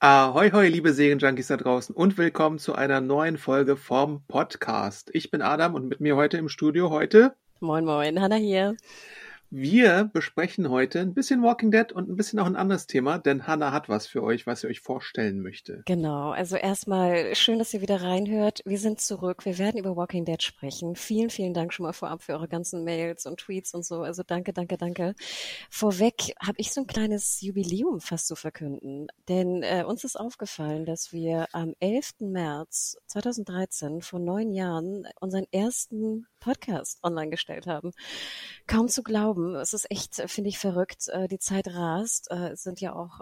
Ahoi, hoi, liebe Serienjunkies da draußen und willkommen zu einer neuen Folge vom Podcast. Ich bin Adam und mit mir heute im Studio heute. Moin, moin, Hanna hier. Wir besprechen heute ein bisschen Walking Dead und ein bisschen auch ein anderes Thema, denn Hannah hat was für euch, was sie euch vorstellen möchte. Genau, also erstmal schön, dass ihr wieder reinhört. Wir sind zurück. Wir werden über Walking Dead sprechen. Vielen, vielen Dank schon mal vorab für eure ganzen Mails und Tweets und so. Also danke, danke, danke. Vorweg habe ich so ein kleines Jubiläum fast zu verkünden, denn äh, uns ist aufgefallen, dass wir am 11. März 2013 vor neun Jahren unseren ersten Podcast online gestellt haben. Kaum zu glauben. Es ist echt, äh, finde ich, verrückt. Äh, die Zeit rast. Äh, es sind ja auch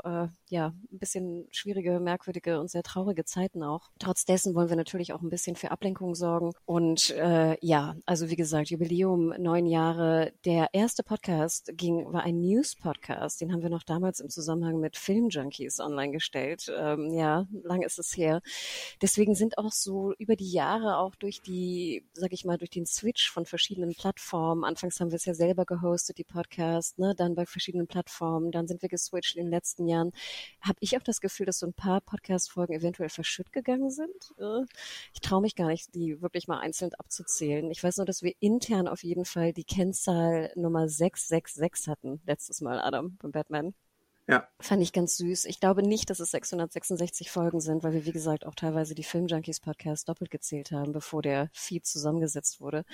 ja ein bisschen schwierige, merkwürdige und sehr traurige Zeiten auch. Trotz dessen wollen wir natürlich auch ein bisschen für Ablenkung sorgen. Und äh, ja, also wie gesagt, Jubiläum neun Jahre. Der erste Podcast ging war ein News-Podcast. Den haben wir noch damals im Zusammenhang mit Filmjunkies online gestellt. Ähm, ja, lang ist es her. Deswegen sind auch so über die Jahre auch durch die, sag ich mal, durch den Switch von verschiedenen Plattformen. Anfangs haben wir es ja selber gehostet, die Podcast, ne, dann bei verschiedenen Plattformen, dann sind wir geswitcht in den letzten Jahren. Habe ich auch das Gefühl, dass so ein paar Podcast-Folgen eventuell verschütt gegangen sind. Äh, ich traue mich gar nicht, die wirklich mal einzeln abzuzählen. Ich weiß nur, dass wir intern auf jeden Fall die Kennzahl Nummer 666 hatten, letztes Mal, Adam, beim Batman. Ja. Fand ich ganz süß. Ich glaube nicht, dass es 666 Folgen sind, weil wir, wie gesagt, auch teilweise die Filmjunkies Podcast doppelt gezählt haben, bevor der Feed zusammengesetzt wurde.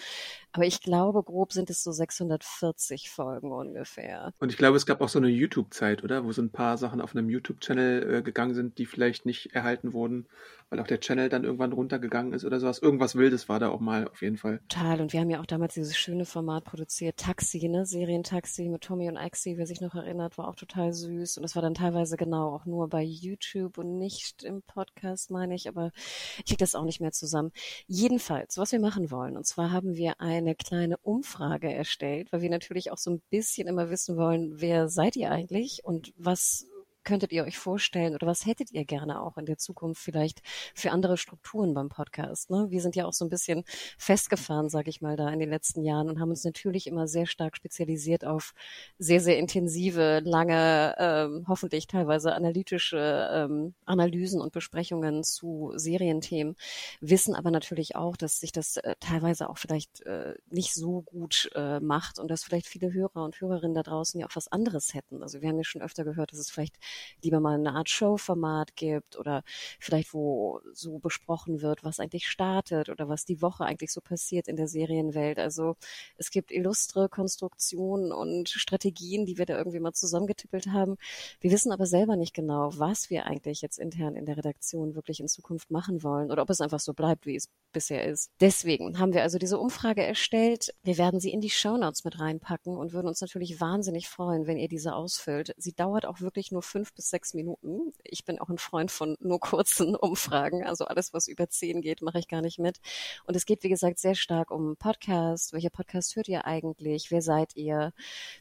Aber ich glaube, grob sind es so 640 Folgen ungefähr. Und ich glaube, es gab auch so eine YouTube-Zeit, oder? Wo so ein paar Sachen auf einem YouTube-Channel äh, gegangen sind, die vielleicht nicht erhalten wurden, weil auch der Channel dann irgendwann runtergegangen ist oder sowas. Irgendwas Wildes war da auch mal auf jeden Fall. Total. Und wir haben ja auch damals dieses schöne Format produziert, Taxi, ne? Serientaxi mit Tommy und Axi, wer sich noch erinnert, war auch total süß süß. Und es war dann teilweise genau auch nur bei YouTube und nicht im Podcast, meine ich. Aber ich kriege das auch nicht mehr zusammen. Jedenfalls, was wir machen wollen. Und zwar haben wir eine kleine Umfrage erstellt, weil wir natürlich auch so ein bisschen immer wissen wollen, wer seid ihr eigentlich und was könntet ihr euch vorstellen oder was hättet ihr gerne auch in der Zukunft vielleicht für andere Strukturen beim Podcast? Ne? Wir sind ja auch so ein bisschen festgefahren, sage ich mal, da in den letzten Jahren und haben uns natürlich immer sehr stark spezialisiert auf sehr, sehr intensive, lange, ähm, hoffentlich teilweise analytische ähm, Analysen und Besprechungen zu Serienthemen, wissen aber natürlich auch, dass sich das äh, teilweise auch vielleicht äh, nicht so gut äh, macht und dass vielleicht viele Hörer und Hörerinnen da draußen ja auch was anderes hätten. Also wir haben ja schon öfter gehört, dass es vielleicht lieber mal eine Art Showformat gibt oder vielleicht wo so besprochen wird, was eigentlich startet oder was die Woche eigentlich so passiert in der Serienwelt. Also es gibt illustre Konstruktionen und Strategien, die wir da irgendwie mal zusammengetippelt haben. Wir wissen aber selber nicht genau, was wir eigentlich jetzt intern in der Redaktion wirklich in Zukunft machen wollen oder ob es einfach so bleibt, wie es bisher ist. Deswegen haben wir also diese Umfrage erstellt. Wir werden sie in die Shownotes mit reinpacken und würden uns natürlich wahnsinnig freuen, wenn ihr diese ausfüllt. Sie dauert auch wirklich nur fünf bis sechs Minuten. Ich bin auch ein Freund von nur kurzen Umfragen. Also alles, was über zehn geht, mache ich gar nicht mit. Und es geht, wie gesagt, sehr stark um Podcast. Welcher Podcast hört ihr eigentlich? Wer seid ihr?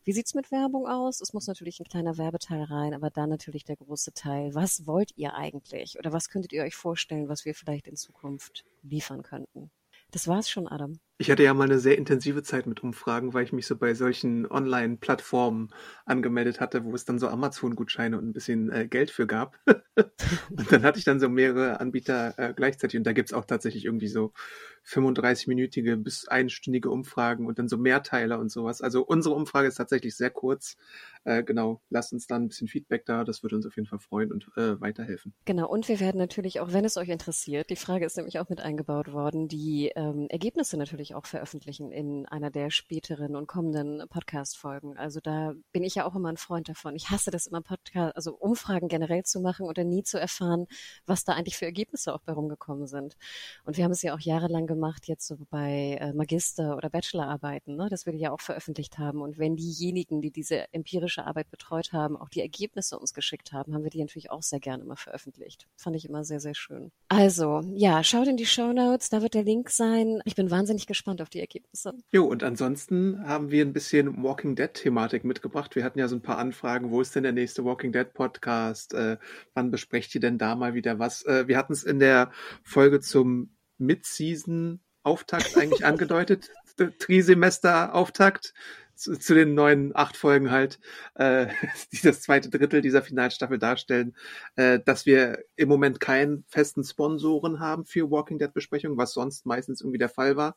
Wie sieht's mit Werbung aus? Es muss natürlich ein kleiner Werbeteil rein, aber dann natürlich der große Teil. Was wollt ihr eigentlich? Oder was könntet ihr euch vorstellen, was wir vielleicht in Zukunft liefern könnten? Das war's schon, Adam. Ich hatte ja mal eine sehr intensive Zeit mit Umfragen, weil ich mich so bei solchen Online-Plattformen angemeldet hatte, wo es dann so Amazon-Gutscheine und ein bisschen äh, Geld für gab. und dann hatte ich dann so mehrere Anbieter äh, gleichzeitig und da gibt's auch tatsächlich irgendwie so 35-minütige bis einstündige Umfragen und dann so Mehrteiler und sowas. Also unsere Umfrage ist tatsächlich sehr kurz. Äh, genau, lasst uns dann ein bisschen Feedback da, das würde uns auf jeden Fall freuen und äh, weiterhelfen. Genau, und wir werden natürlich auch, wenn es euch interessiert, die Frage ist nämlich auch mit eingebaut worden, die ähm, Ergebnisse natürlich auch veröffentlichen in einer der späteren und kommenden Podcast-Folgen. Also da bin ich ja auch immer ein Freund davon. Ich hasse das immer Podcast, also Umfragen generell zu machen dann nie zu erfahren, was da eigentlich für Ergebnisse auch bei rumgekommen sind. Und wir haben es ja auch jahrelang gemacht, jetzt so bei äh, Magister- oder Bachelorarbeiten, ne? dass wir ja auch veröffentlicht haben. Und wenn diejenigen, die diese empirische Arbeit betreut haben, auch die Ergebnisse uns geschickt haben, haben wir die natürlich auch sehr gerne immer veröffentlicht. Fand ich immer sehr, sehr schön. Also, ja, schaut in die Show Notes, da wird der Link sein. Ich bin wahnsinnig gespannt auf die Ergebnisse. Jo, und ansonsten haben wir ein bisschen Walking Dead-Thematik mitgebracht. Wir hatten ja so ein paar Anfragen, wo ist denn der nächste Walking Dead Podcast? Äh, wann besprecht ihr denn da mal wieder was? Äh, wir hatten es in der Folge zum Mid-Season-Auftakt eigentlich angedeutet. Trisemester-Auftakt zu, zu, den neuen acht Folgen halt, äh, die das zweite Drittel dieser Finalstaffel darstellen, äh, dass wir im Moment keinen festen Sponsoren haben für Walking Dead Besprechungen, was sonst meistens irgendwie der Fall war.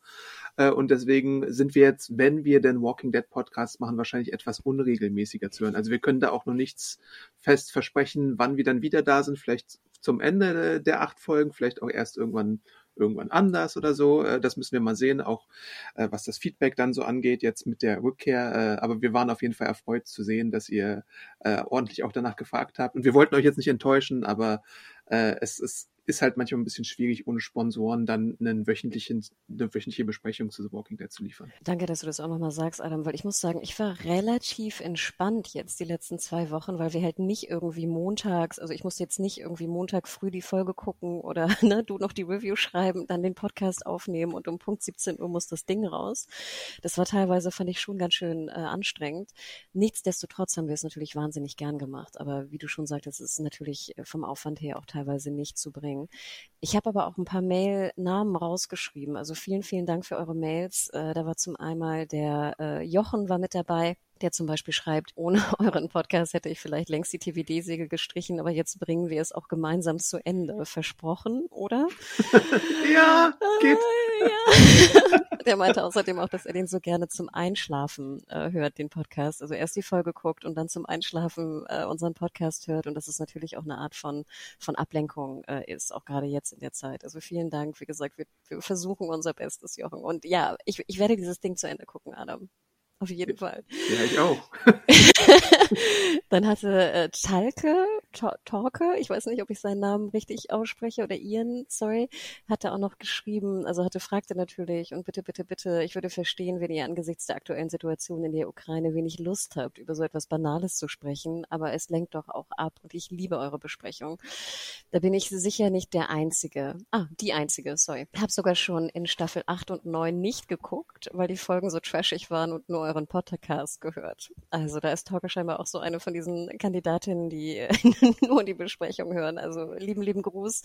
Äh, und deswegen sind wir jetzt, wenn wir den Walking Dead Podcast machen, wahrscheinlich etwas unregelmäßiger zu hören. Also wir können da auch noch nichts fest versprechen, wann wir dann wieder da sind. Vielleicht zum Ende der acht Folgen, vielleicht auch erst irgendwann irgendwann anders oder so. Äh, das müssen wir mal sehen, auch äh, was das Feedback dann so angeht, jetzt mit der Rückkehr. Äh, aber wir waren auf jeden Fall erfreut zu sehen, dass ihr ordentlich auch danach gefragt habt. Und wir wollten euch jetzt nicht enttäuschen, aber es ist ist halt manchmal ein bisschen schwierig, ohne Sponsoren dann einen wöchentlichen, eine wöchentliche Besprechung zu The Walking Dead zu liefern. Danke, dass du das auch nochmal sagst, Adam, weil ich muss sagen, ich war relativ entspannt jetzt die letzten zwei Wochen, weil wir halt nicht irgendwie montags, also ich musste jetzt nicht irgendwie Montag früh die Folge gucken oder ne, du noch die Review schreiben, dann den Podcast aufnehmen und um Punkt 17 Uhr muss das Ding raus. Das war teilweise, fand ich schon ganz schön äh, anstrengend. Nichtsdestotrotz haben wir es natürlich wahnsinnig gern gemacht, aber wie du schon sagtest, es ist natürlich vom Aufwand her auch teilweise nicht zu bringen bringen. Ich habe aber auch ein paar Mail-Namen rausgeschrieben. Also vielen, vielen Dank für eure Mails. Äh, da war zum einmal der äh, Jochen war mit dabei der zum Beispiel schreibt, ohne euren Podcast hätte ich vielleicht längst die TVD-Segel gestrichen, aber jetzt bringen wir es auch gemeinsam zu Ende. Versprochen, oder? ja, geht. Äh, ja. Der meinte außerdem auch, dass er den so gerne zum Einschlafen äh, hört, den Podcast. Also erst die Folge guckt und dann zum Einschlafen äh, unseren Podcast hört. Und das ist natürlich auch eine Art von, von Ablenkung äh, ist, auch gerade jetzt in der Zeit. Also vielen Dank. Wie gesagt, wir, wir versuchen unser Bestes, Jochen. Und ja, ich, ich werde dieses Ding zu Ende gucken, Adam. Auf jeden Fall. Ja, ich auch. Dann hatte äh, Talke, Torke, ich weiß nicht, ob ich seinen Namen richtig ausspreche, oder Ian, sorry, hatte auch noch geschrieben, also hatte, fragte natürlich, und bitte, bitte, bitte, ich würde verstehen, wenn ihr angesichts der aktuellen Situation in der Ukraine wenig Lust habt, über so etwas Banales zu sprechen, aber es lenkt doch auch ab und ich liebe eure Besprechung. Da bin ich sicher nicht der Einzige. Ah, die Einzige, sorry. Hab sogar schon in Staffel 8 und 9 nicht geguckt, weil die Folgen so trashig waren und nur euren Podcast gehört. Also da ist Torke scheinbar auch so eine von diesen Kandidatinnen, die nur die Besprechung hören. Also lieben, lieben Gruß.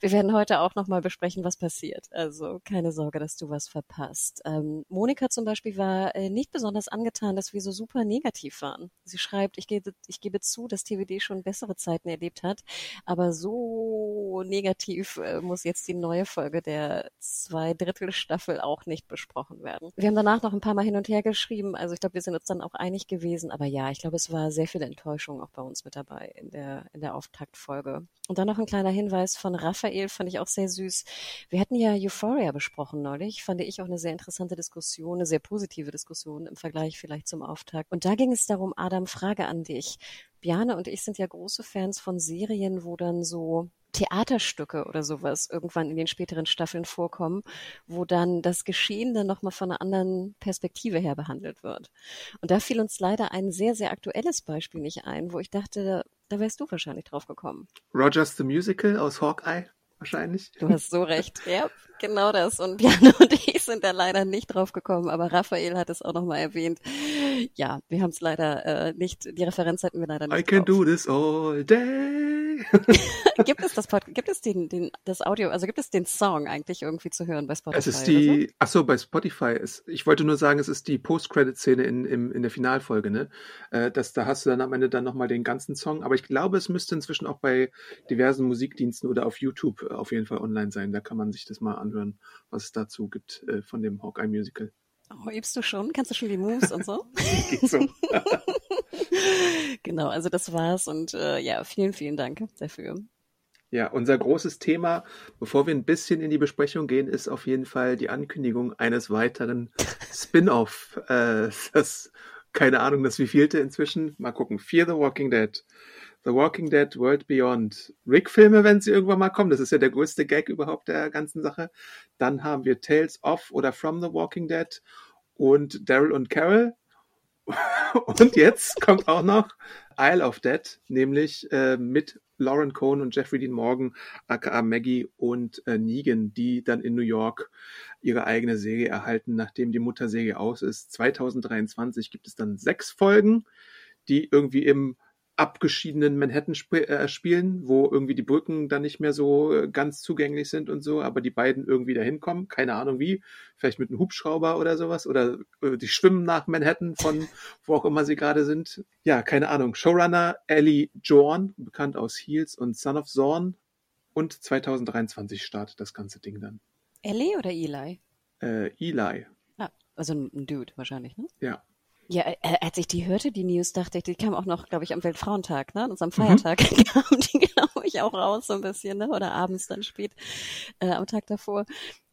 Wir werden heute auch nochmal besprechen, was passiert. Also keine Sorge, dass du was verpasst. Ähm, Monika zum Beispiel war äh, nicht besonders angetan, dass wir so super negativ waren. Sie schreibt, ich gebe, ich gebe zu, dass TWD schon bessere Zeiten erlebt hat, aber so negativ äh, muss jetzt die neue Folge der zwei Drittel Staffel auch nicht besprochen werden. Wir haben danach noch ein paar Mal hin und her geschrieben. Also ich glaube, wir sind uns dann auch einig gewesen. Aber ja, ich glaube, es war sehr viel Enttäuschung auch bei uns mit dabei in der, in der Auftaktfolge. Und dann noch ein kleiner Hinweis von Raphael, fand ich auch sehr süß. Wir hatten ja Euphoria besprochen neulich. Fand ich auch eine sehr interessante Diskussion, eine sehr positive Diskussion im Vergleich vielleicht zum Auftakt. Und da ging es darum, Adam, Frage an dich. Biane und ich sind ja große Fans von Serien, wo dann so Theaterstücke oder sowas irgendwann in den späteren Staffeln vorkommen, wo dann das Geschehen dann nochmal von einer anderen Perspektive her behandelt wird. Und da fiel uns leider ein sehr, sehr aktuelles Beispiel nicht ein, wo ich dachte, da wärst du wahrscheinlich drauf gekommen. Rogers the Musical aus Hawkeye wahrscheinlich. Du hast so recht. Ja, genau das. Und Björn und ich sind da leider nicht drauf gekommen, aber Raphael hat es auch nochmal erwähnt. Ja, wir haben es leider äh, nicht, die Referenz hatten wir leider nicht. I can drauf. do this all day. gibt es das gibt es den, den, das Audio, also gibt es den Song eigentlich irgendwie zu hören bei Spotify? Es ist die, so? ach so, bei Spotify ist, ich wollte nur sagen, es ist die Post-Credit-Szene in, in, in der Finalfolge, ne? Äh, das, da hast du dann am Ende dann nochmal den ganzen Song, aber ich glaube, es müsste inzwischen auch bei diversen Musikdiensten oder auf YouTube äh, auf jeden Fall online sein. Da kann man sich das mal anhören, was es dazu gibt äh, von dem Hawkeye Musical. Oh, übst du schon? Kannst du schon die Moves und so? So. genau, also das war's und äh, ja, vielen, vielen Dank dafür. Ja, unser großes Thema, bevor wir ein bisschen in die Besprechung gehen, ist auf jeden Fall die Ankündigung eines weiteren Spin-off. Äh, das keine Ahnung, das wievielte inzwischen. Mal gucken. Fear the Walking Dead. The Walking Dead World Beyond. Rick-Filme, wenn sie irgendwann mal kommen. Das ist ja der größte Gag überhaupt der ganzen Sache. Dann haben wir Tales of oder From the Walking Dead und Daryl und Carol. und jetzt kommt auch noch Isle of Dead, nämlich äh, mit Lauren Cohn und Jeffrey Dean Morgan, aka Maggie und äh, Negan, die dann in New York ihre eigene Serie erhalten, nachdem die Mutterserie aus ist. 2023 gibt es dann sechs Folgen, die irgendwie im abgeschiedenen Manhattan sp äh, spielen, wo irgendwie die Brücken dann nicht mehr so äh, ganz zugänglich sind und so, aber die beiden irgendwie dahin kommen, keine Ahnung wie, vielleicht mit einem Hubschrauber oder sowas oder äh, die schwimmen nach Manhattan von wo auch immer sie gerade sind. Ja, keine Ahnung. Showrunner Ellie Jorn, bekannt aus Heels und Son of Zorn und 2023 startet das ganze Ding dann. Ellie oder Eli? Äh, Eli. Ah, also ein Dude wahrscheinlich, ne? Ja. Ja, äh, als ich die hörte, die News, dachte ich, die kam auch noch, glaube ich, am Weltfrauentag, ne? An unserem Feiertag mhm. kam die, glaube ich, auch raus so ein bisschen, ne? Oder abends dann spät äh, am Tag davor.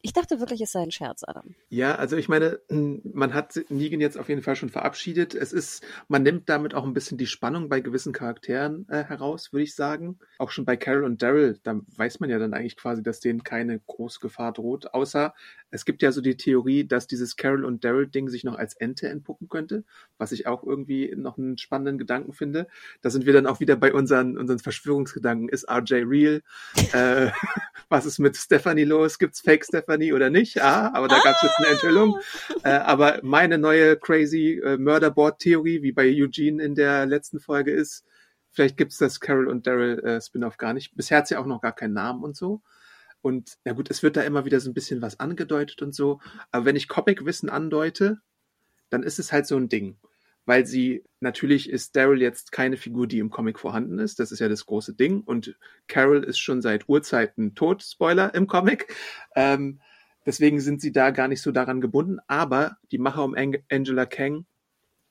Ich dachte wirklich, es sei ein Scherz, Adam. Ja, also ich meine, man hat Negan jetzt auf jeden Fall schon verabschiedet. Es ist, man nimmt damit auch ein bisschen die Spannung bei gewissen Charakteren äh, heraus, würde ich sagen. Auch schon bei Carol und Daryl, da weiß man ja dann eigentlich quasi, dass denen keine große Gefahr droht. Außer es gibt ja so die Theorie, dass dieses Carol und Daryl-Ding sich noch als Ente entpuppen könnte, was ich auch irgendwie noch einen spannenden Gedanken finde. Da sind wir dann auch wieder bei unseren, unseren Verschwörungsgedanken. Ist RJ real? äh, was ist mit Stephanie los? Gibt's Fake Stephanie? Company oder nicht. Ah, aber da gab es jetzt eine Enthüllung. Ah. Äh, aber meine neue crazy äh, Murderboard-Theorie, wie bei Eugene in der letzten Folge ist, vielleicht gibt's das Carol und Daryl äh, Spin-off gar nicht. Bisher hat sie auch noch gar keinen Namen und so. Und ja gut, es wird da immer wieder so ein bisschen was angedeutet und so. Aber wenn ich Comic-Wissen andeute, dann ist es halt so ein Ding weil sie natürlich ist Daryl jetzt keine Figur, die im Comic vorhanden ist. Das ist ja das große Ding. Und Carol ist schon seit Urzeiten tot, Spoiler im Comic. Ähm, deswegen sind sie da gar nicht so daran gebunden. Aber die Macher um Angela Kang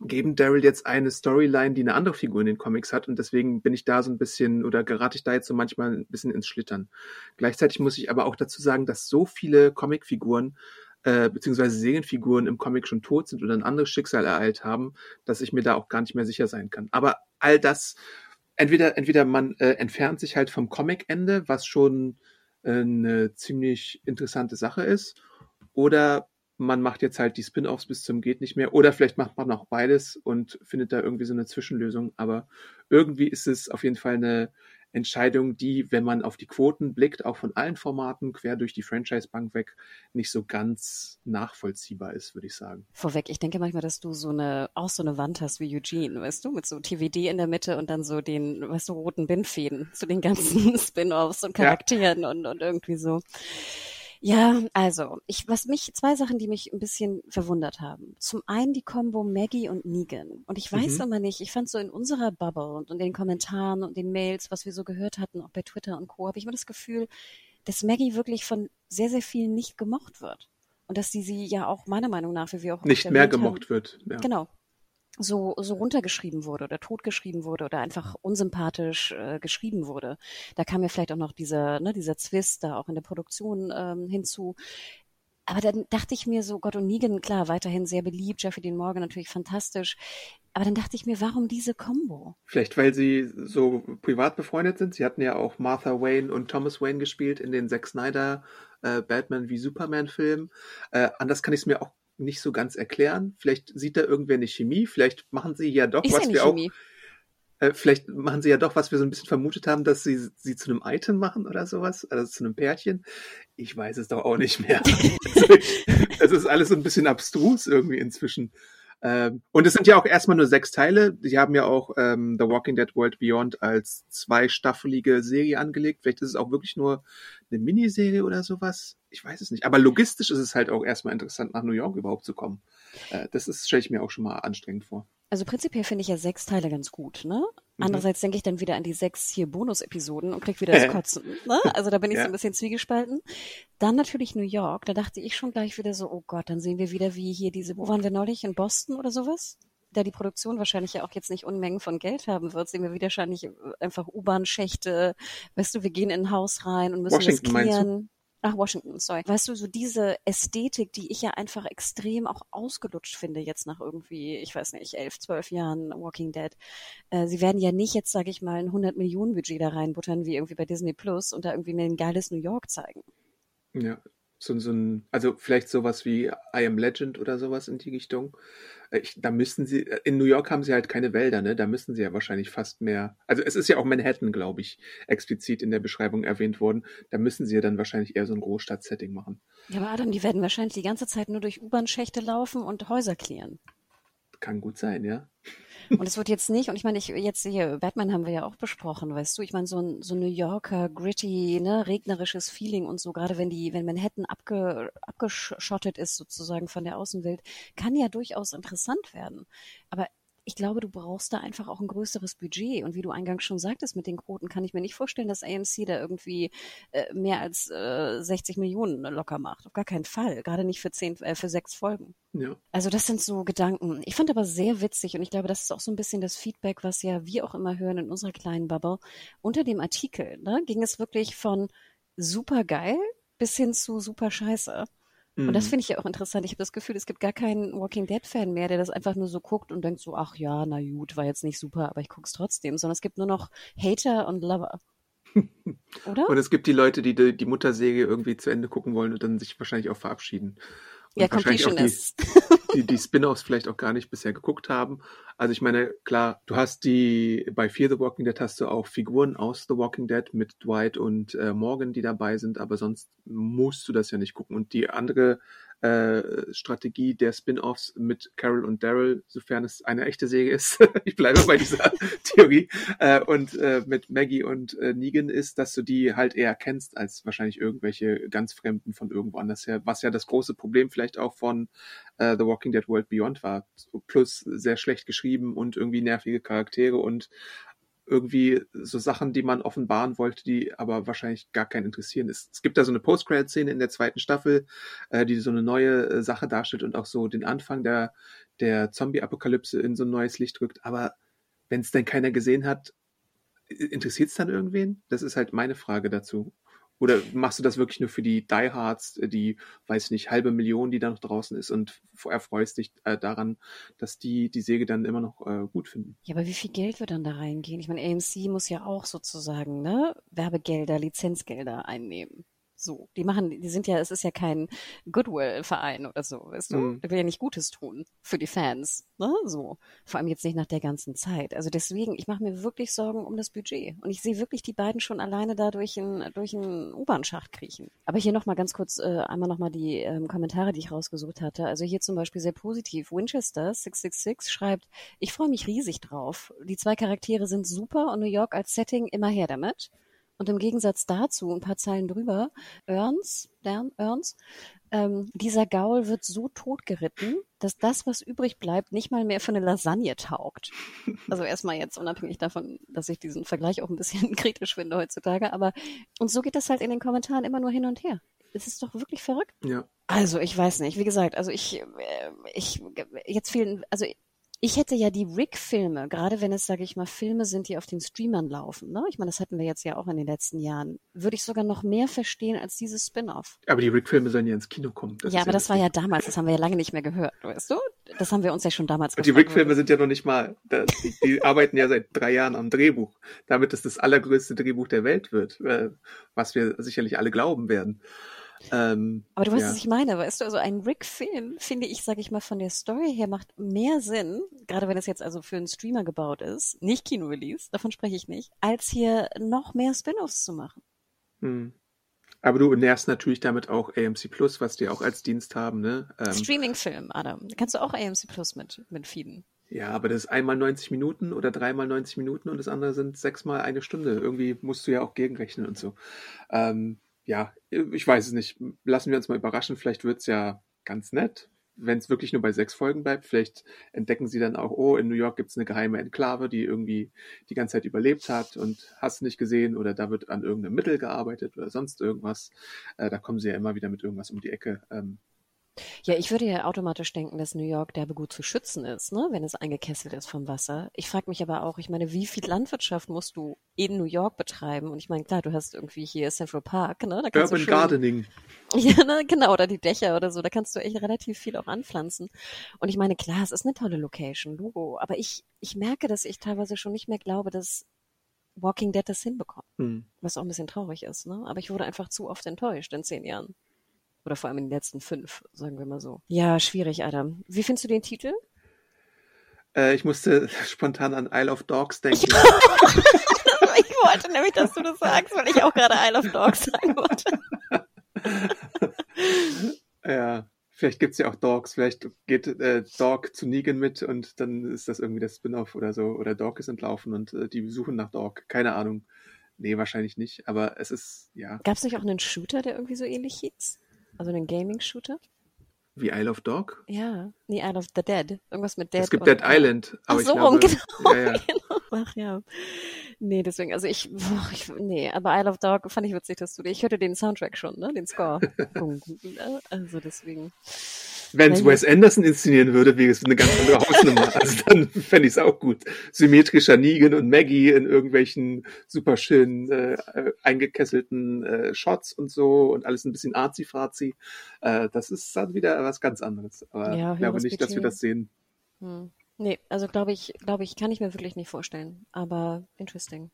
geben Daryl jetzt eine Storyline, die eine andere Figur in den Comics hat. Und deswegen bin ich da so ein bisschen oder gerate ich da jetzt so manchmal ein bisschen ins Schlittern. Gleichzeitig muss ich aber auch dazu sagen, dass so viele Comicfiguren äh, beziehungsweise Serienfiguren im Comic schon tot sind oder ein anderes Schicksal ereilt haben, dass ich mir da auch gar nicht mehr sicher sein kann. Aber all das, entweder, entweder man äh, entfernt sich halt vom Comic-Ende, was schon äh, eine ziemlich interessante Sache ist, oder man macht jetzt halt die Spin-offs bis zum geht nicht mehr oder vielleicht macht man auch beides und findet da irgendwie so eine Zwischenlösung. Aber irgendwie ist es auf jeden Fall eine Entscheidung, die, wenn man auf die Quoten blickt, auch von allen Formaten quer durch die Franchise-Bank weg, nicht so ganz nachvollziehbar ist, würde ich sagen. Vorweg, ich denke manchmal, dass du so eine, auch so eine Wand hast wie Eugene, weißt du, mit so TVD in der Mitte und dann so den, weißt du, roten Bindfäden zu den ganzen Spin-offs und Charakteren ja. und, und irgendwie so. Ja, also, ich, was mich, zwei Sachen, die mich ein bisschen verwundert haben. Zum einen die Combo Maggie und Negan. Und ich weiß mhm. immer nicht, ich fand so in unserer Bubble und in den Kommentaren und den Mails, was wir so gehört hatten, auch bei Twitter und Co., habe ich immer das Gefühl, dass Maggie wirklich von sehr, sehr vielen nicht gemocht wird. Und dass sie sie ja auch meiner Meinung nach, wie wir auch nicht mehr gemocht haben, wird. Ja. Genau, so, so runtergeschrieben wurde oder totgeschrieben wurde oder einfach unsympathisch äh, geschrieben wurde. Da kam ja vielleicht auch noch dieser, ne, dieser Zwist da auch in der Produktion ähm, hinzu. Aber dann dachte ich mir so, Gott und Negan, klar, weiterhin sehr beliebt, Jeffrey Dean Morgan natürlich fantastisch. Aber dann dachte ich mir, warum diese Combo? Vielleicht, weil sie so privat befreundet sind. Sie hatten ja auch Martha Wayne und Thomas Wayne gespielt in den Zack Snyder äh, Batman wie Superman Filmen. Äh, anders kann ich es mir auch nicht so ganz erklären. Vielleicht sieht da irgendwer eine Chemie, vielleicht machen sie ja doch, ist was ja wir Chemie. auch. Äh, vielleicht machen sie ja doch, was wir so ein bisschen vermutet haben, dass sie sie zu einem Item machen oder sowas, also zu einem Pärchen. Ich weiß es doch auch nicht mehr. Es ist alles so ein bisschen abstrus irgendwie inzwischen. Ähm, und es sind ja auch erstmal nur sechs Teile. Sie haben ja auch ähm, The Walking Dead World Beyond als zweistaffelige Serie angelegt. Vielleicht ist es auch wirklich nur eine Miniserie oder sowas. Ich weiß es nicht. Aber logistisch ist es halt auch erstmal interessant, nach New York überhaupt zu kommen. Äh, das ist, stelle ich mir auch schon mal anstrengend vor. Also prinzipiell finde ich ja sechs Teile ganz gut, ne? Mhm. Andererseits denke ich dann wieder an die sechs hier Bonus-Episoden und krieg wieder das Kotzen. ne? Also da bin ich ja. so ein bisschen zwiegespalten. Dann natürlich New York. Da dachte ich schon gleich wieder so, oh Gott, dann sehen wir wieder wie hier diese, wo waren wir neulich? In Boston oder sowas? da die Produktion wahrscheinlich ja auch jetzt nicht Unmengen von Geld haben wird, sehen wir wieder wahrscheinlich einfach U-Bahn-Schächte. Weißt du, wir gehen in ein Haus rein und müssen Washington, riskieren. Ach, Washington, sorry. Weißt du, so diese Ästhetik, die ich ja einfach extrem auch ausgelutscht finde, jetzt nach irgendwie, ich weiß nicht, elf, zwölf Jahren Walking Dead. Äh, sie werden ja nicht jetzt, sage ich mal, ein 100 Millionen Budget da reinbuttern, wie irgendwie bei Disney Plus und da irgendwie mir ein geiles New York zeigen. Ja, so, so ein, also vielleicht sowas wie I Am Legend oder sowas in die Richtung. Äh, ich, da müssten sie, äh, in New York haben sie halt keine Wälder, ne? Da müssten sie ja wahrscheinlich fast mehr. Also es ist ja auch Manhattan, glaube ich, explizit in der Beschreibung erwähnt worden. Da müssen sie ja dann wahrscheinlich eher so ein Großstadt-Setting machen. Ja, aber Adam, die werden wahrscheinlich die ganze Zeit nur durch U-Bahn-Schächte laufen und Häuser klären. Kann gut sein, ja. Und es wird jetzt nicht, und ich meine, ich jetzt hier, Batman haben wir ja auch besprochen, weißt du, ich meine, so ein, so New Yorker, gritty, ne, regnerisches Feeling und so, gerade wenn die, wenn Manhattan abge, abgeschottet ist sozusagen von der Außenwelt, kann ja durchaus interessant werden. Aber ich glaube, du brauchst da einfach auch ein größeres Budget. Und wie du eingangs schon sagtest mit den Quoten, kann ich mir nicht vorstellen, dass AMC da irgendwie äh, mehr als äh, 60 Millionen locker macht. Auf gar keinen Fall. Gerade nicht für zehn, äh, für sechs Folgen. Ja. Also das sind so Gedanken. Ich fand aber sehr witzig und ich glaube, das ist auch so ein bisschen das Feedback, was ja wir auch immer hören in unserer kleinen Bubble. Unter dem Artikel ne, ging es wirklich von super geil bis hin zu super scheiße. Und das Mhm. finde ich ja auch interessant. Ich habe das Gefühl, es gibt gar keinen Walking Dead-Fan mehr, der das einfach nur so guckt und denkt so, ach ja, na gut, war jetzt nicht super, aber ich guck's trotzdem. Sondern es gibt nur noch Hater und Lover. Oder? Und es gibt die Leute, die die, die Muttersäge irgendwie zu Ende gucken wollen und dann sich wahrscheinlich auch verabschieden. Wahrscheinlich auch die, die, die Spin-offs vielleicht auch gar nicht bisher geguckt haben. Also ich meine, klar, du hast die, bei Fear the Walking Dead hast du auch Figuren aus The Walking Dead mit Dwight und äh, Morgan, die dabei sind, aber sonst musst du das ja nicht gucken. Und die andere Strategie der Spin-offs mit Carol und Daryl, sofern es eine echte Säge ist, ich bleibe bei dieser Theorie, äh, und äh, mit Maggie und äh, Negan ist, dass du die halt eher kennst als wahrscheinlich irgendwelche ganz Fremden von irgendwo anders her, was ja das große Problem vielleicht auch von äh, The Walking Dead World Beyond war. Plus sehr schlecht geschrieben und irgendwie nervige Charaktere und irgendwie so Sachen, die man offenbaren wollte, die aber wahrscheinlich gar keinen interessieren. Es, es gibt da so eine Post-Credit-Szene in der zweiten Staffel, äh, die so eine neue äh, Sache darstellt und auch so den Anfang der, der Zombie-Apokalypse in so ein neues Licht rückt. Aber wenn es denn keiner gesehen hat, interessiert es dann irgendwen? Das ist halt meine Frage dazu. Oder machst du das wirklich nur für die Diehards, die, weiß nicht, halbe Million, die da noch draußen ist und erfreust dich äh, daran, dass die die Säge dann immer noch äh, gut finden? Ja, aber wie viel Geld wird dann da reingehen? Ich meine, AMC muss ja auch sozusagen, ne, Werbegelder, Lizenzgelder einnehmen. So, die machen, die sind ja, es ist ja kein Goodwill-Verein oder so, weißt du? Mhm. Der will ja nicht Gutes tun für die Fans, ne? So. Vor allem jetzt nicht nach der ganzen Zeit. Also deswegen, ich mache mir wirklich Sorgen um das Budget. Und ich sehe wirklich die beiden schon alleine da durch einen, durch einen U-Bahn-Schacht kriechen. Aber hier nochmal ganz kurz, äh, einmal nochmal die ähm, Kommentare, die ich rausgesucht hatte. Also hier zum Beispiel sehr positiv. Winchester 666 schreibt, ich freue mich riesig drauf. Die zwei Charaktere sind super und New York als Setting immer her damit. Und im Gegensatz dazu, ein paar Zeilen drüber, Ernst, Ernst, ähm, dieser Gaul wird so totgeritten, dass das, was übrig bleibt, nicht mal mehr für eine Lasagne taugt. Also erstmal jetzt unabhängig davon, dass ich diesen Vergleich auch ein bisschen kritisch finde heutzutage, aber und so geht das halt in den Kommentaren immer nur hin und her. Es ist doch wirklich verrückt. Ja. Also ich weiß nicht, wie gesagt, also ich, äh, ich jetzt vielen, also ich hätte ja die Rick-Filme, gerade wenn es, sage ich mal, Filme sind, die auf den Streamern laufen, ne? Ich meine, das hatten wir jetzt ja auch in den letzten Jahren, würde ich sogar noch mehr verstehen als dieses Spin-off. Aber die Rick-Filme sollen ja ins Kino kommen. Das ja, aber das war ja damals, das haben wir ja lange nicht mehr gehört, weißt du? Das haben wir uns ja schon damals Und die. Rick-Filme sind ja noch nicht mal, da- die, die arbeiten ja seit drei Jahren am Drehbuch, damit es das allergrößte Drehbuch der Welt wird, äh, was wir sicherlich alle glauben werden. Ähm, Aber du weißt, ja. was ich meine, weißt du, also ein Rick-Film, finde ich, sage ich mal, von der Story her macht mehr Sinn, gerade wenn es jetzt also für einen Streamer gebaut ist, nicht Kino-Release, davon spreche ich nicht, als hier noch mehr Spin-offs zu machen. Hm. Aber du nährst natürlich damit auch AMC Plus, was die auch als Dienst haben, ne? Ähm, Streaming-Film, Adam. Da kannst du auch AMC Plus mit, mit feeden. ja, aber das ist einmal 90 Minuten oder dreimal 90 Minuten und das andere sind sechsmal eine Stunde. Irgendwie musst du ja auch gegenrechnen und so. Ähm, ja, ich weiß es nicht. Lassen wir uns mal überraschen. Vielleicht wird's ja ganz nett. Wenn es wirklich nur bei sechs Folgen bleibt, vielleicht entdecken sie dann auch, oh, in New York gibt's eine geheime Enklave, die irgendwie die ganze Zeit überlebt hat und hast nicht gesehen oder da wird an irgendeinem Mittel gearbeitet oder sonst irgendwas. Äh, da kommen sie ja immer wieder mit irgendwas um die Ecke. Ähm, Ja, ich würde ja automatisch denken, dass New York derbe gut zu schützen ist, ne, wenn es eingekesselt ist vom Wasser. Ich frage mich aber auch, ich meine, wie viel Landwirtschaft musst du in New York betreiben? Und ich meine, klar, du hast irgendwie hier Central Park, ne? Da kannst Urban du schon, Gardening. Ja, ne, genau, oder die Dächer oder so, da kannst du echt relativ viel auch anpflanzen. Und ich meine, klar, es ist eine tolle Location, Logo, aber ich, ich merke, dass ich teilweise schon nicht mehr glaube, dass Walking Dead das hinbekommt. Hm. Was auch ein bisschen traurig ist, ne? Aber ich wurde einfach zu oft enttäuscht in zehn Jahren. Oder vor allem in den letzten fünf, sagen wir mal so. Ja, schwierig, Adam. Wie findest du den Titel? Äh, ich musste spontan an Isle of Dogs denken. ich wollte nämlich, dass du das sagst, weil ich auch gerade Isle of Dogs sagen wollte. ja, vielleicht gibt es ja auch Dogs. Vielleicht geht äh, Dog zu Negan mit und dann ist das irgendwie das Spin-off oder so. Oder Dog ist entlaufen und äh, die suchen nach Dog. Keine Ahnung. Nee, wahrscheinlich nicht. Aber es ist, ja. Gab es nicht auch einen Shooter, der irgendwie so ähnlich hieß? Also einen Gaming-Shooter? Wie Isle of Dog? Ja, nee, Isle of the Dead. Irgendwas mit Dead. Es gibt Dead Island. Aber Ach so, glaube, genau. Ja, ja. genau. Ach ja. Nee, deswegen, also ich, boah, ich, nee, aber Isle of Dog fand ich witzig, dass du, ich hörte den Soundtrack schon, ne, den Score. also deswegen. Wenn es Wes Anderson inszenieren würde, wäre es eine ganz andere Hausnummer. Also dann fände ich es auch gut. Symmetrischer Negan und Maggie in irgendwelchen super schönen äh, eingekesselten äh, Shots und so und alles ein bisschen arzi-fazi. Äh, das ist dann wieder was ganz anderes. Aber ja, ich glaube nicht, dass wir das sehen. Hm. Nee, also glaube ich, glaube ich, kann ich mir wirklich nicht vorstellen. Aber interesting.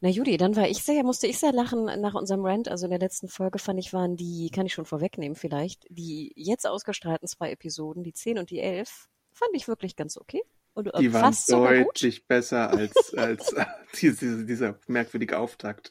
Na Judy, dann war ich sehr, musste ich sehr lachen nach unserem Rant. Also in der letzten Folge fand ich, waren die, kann ich schon vorwegnehmen vielleicht, die jetzt ausgestrahlten zwei Episoden, die 10 und die 11, fand ich wirklich ganz okay. Und, äh, die waren deutlich besser als, als diese, dieser merkwürdige Auftakt.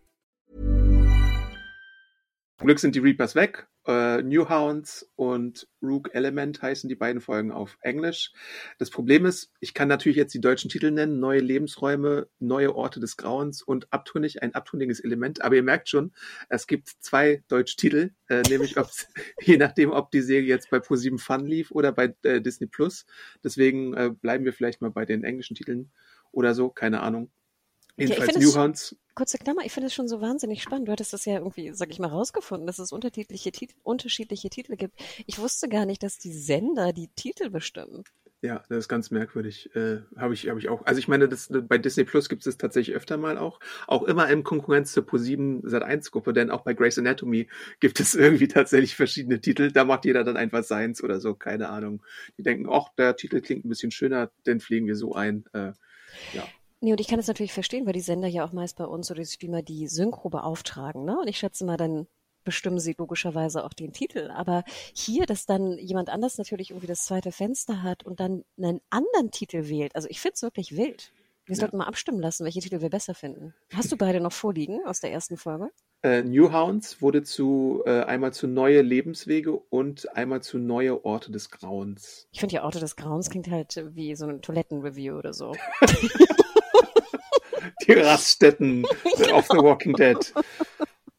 Zum Glück sind die Reapers weg. Äh, New Hounds und Rook Element heißen die beiden Folgen auf Englisch. Das Problem ist, ich kann natürlich jetzt die deutschen Titel nennen, neue Lebensräume, neue Orte des Grauens und abtrünnig, ein abtrünniges Element. Aber ihr merkt schon, es gibt zwei deutsche Titel, äh, nämlich je nachdem, ob die Serie jetzt bei Pro7 Fun lief oder bei äh, Disney Plus. Deswegen äh, bleiben wir vielleicht mal bei den englischen Titeln oder so, keine Ahnung. Jedenfalls ja, Newhounds. Kurze Klammer, ich finde es schon so wahnsinnig spannend. Du hattest das ja irgendwie, sag ich mal, rausgefunden, dass es unterschiedliche Titel, unterschiedliche Titel gibt. Ich wusste gar nicht, dass die Sender die Titel bestimmen. Ja, das ist ganz merkwürdig. Äh, habe ich, habe ich auch. Also ich meine, das, bei Disney Plus gibt es das tatsächlich öfter mal auch. Auch immer in Konkurrenz zur Pro7 Sat1 Gruppe, denn auch bei Grey's Anatomy gibt es irgendwie tatsächlich verschiedene Titel. Da macht jeder dann einfach seins oder so, keine Ahnung. Die denken, ach, der Titel klingt ein bisschen schöner, den pflegen wir so ein. Äh, ja. Nee, und ich kann es natürlich verstehen, weil die Sender ja auch meist bei uns oder die Streamer die Synchro beauftragen, ne? Und ich schätze mal, dann bestimmen sie logischerweise auch den Titel. Aber hier, dass dann jemand anders natürlich irgendwie das zweite Fenster hat und dann einen anderen Titel wählt, also ich finde es wirklich wild. Wir ja. sollten mal abstimmen lassen, welche Titel wir besser finden. Hast du beide noch vorliegen aus der ersten Folge? Äh, New Hounds wurde zu äh, einmal zu neue Lebenswege und einmal zu neue Orte des Grauens. Ich finde ja Orte des Grauens klingt halt wie so ein Toilettenreview oder so. die Raststätten genau. of The Walking Dead.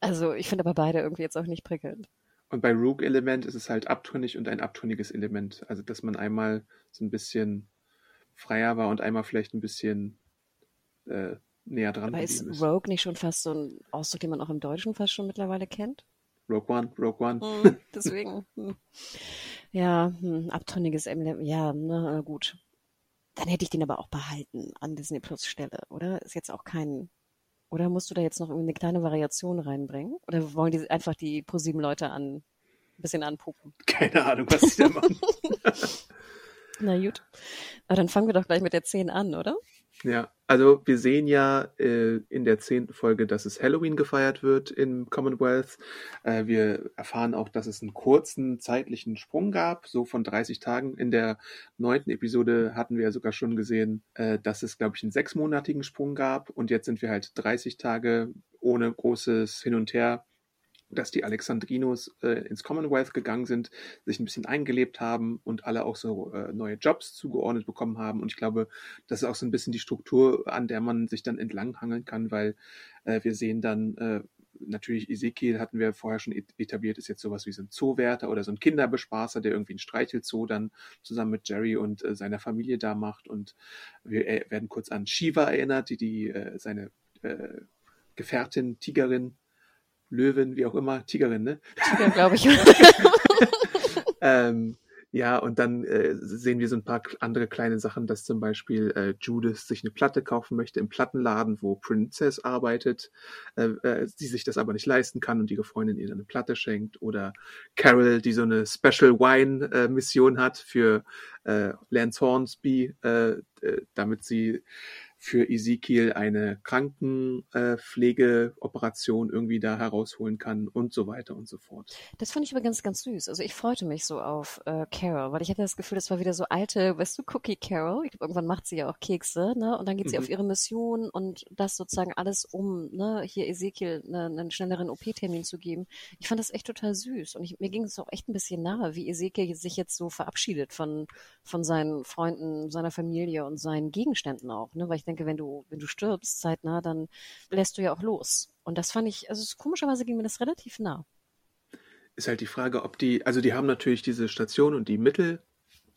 Also ich finde aber beide irgendwie jetzt auch nicht prickelnd. Und bei Rogue-Element ist es halt abtrünnig und ein abtrünniges Element. Also dass man einmal so ein bisschen freier war und einmal vielleicht ein bisschen äh, näher dran Aber ist Rogue nicht schon fast so ein Ausdruck, den man auch im Deutschen fast schon mittlerweile kennt? Rogue One, Rogue One. Hm, deswegen. Hm. Ja, hm, abtrünniges Element. Ja, na gut. Dann hätte ich den aber auch behalten an Disney Plus Stelle, oder? Ist jetzt auch kein. Oder musst du da jetzt noch eine kleine Variation reinbringen? Oder wollen die einfach die ProSieben Leute an ein bisschen anpuppen? Keine Ahnung, was sie da machen. Na gut. Aber dann fangen wir doch gleich mit der 10 an, oder? Ja, also wir sehen ja äh, in der zehnten Folge, dass es Halloween gefeiert wird im Commonwealth. Äh, wir erfahren auch, dass es einen kurzen zeitlichen Sprung gab, so von 30 Tagen. In der neunten Episode hatten wir ja sogar schon gesehen, äh, dass es, glaube ich, einen sechsmonatigen Sprung gab. Und jetzt sind wir halt 30 Tage ohne großes Hin und Her dass die Alexandrinos äh, ins Commonwealth gegangen sind, sich ein bisschen eingelebt haben und alle auch so äh, neue Jobs zugeordnet bekommen haben. Und ich glaube, das ist auch so ein bisschen die Struktur, an der man sich dann entlanghangeln kann, weil äh, wir sehen dann äh, natürlich Ezekiel hatten wir vorher schon etabliert, ist jetzt sowas wie so ein Zoowärter oder so ein Kinderbespaßer, der irgendwie ein Streichelzoo dann zusammen mit Jerry und äh, seiner Familie da macht. Und wir äh, werden kurz an Shiva erinnert, die, die äh, seine äh, Gefährtin, Tigerin, Löwin, wie auch immer, Tigerin, ne? Tiger, glaube ich. ähm, ja, und dann äh, sehen wir so ein paar andere kleine Sachen, dass zum Beispiel äh, Judith sich eine Platte kaufen möchte im Plattenladen, wo Princess arbeitet, äh, äh, die sich das aber nicht leisten kann und ihre Freundin ihr dann eine Platte schenkt. Oder Carol, die so eine Special Wine-Mission äh, hat für äh, Lance Hornsby, äh, äh, damit sie für Ezekiel eine Krankenpflegeoperation äh, irgendwie da herausholen kann und so weiter und so fort. Das fand ich aber ganz, ganz süß. Also ich freute mich so auf äh, Carol, weil ich hatte das Gefühl, das war wieder so alte, weißt du, Cookie Carol. Ich glaube, irgendwann macht sie ja auch Kekse, ne? Und dann geht sie mhm. auf ihre Mission und das sozusagen alles um, ne, hier Ezekiel ne, einen schnelleren OP-Termin zu geben. Ich fand das echt total süß. Und ich, mir ging es auch echt ein bisschen nahe, wie Ezekiel sich jetzt so verabschiedet von, von seinen Freunden, seiner Familie und seinen Gegenständen auch, ne? Weil ich denke, wenn du, wenn du stirbst zeitnah, dann lässt du ja auch los. Und das fand ich, also komischerweise ging mir das relativ nah. Ist halt die Frage, ob die, also die haben natürlich diese Station und die Mittel,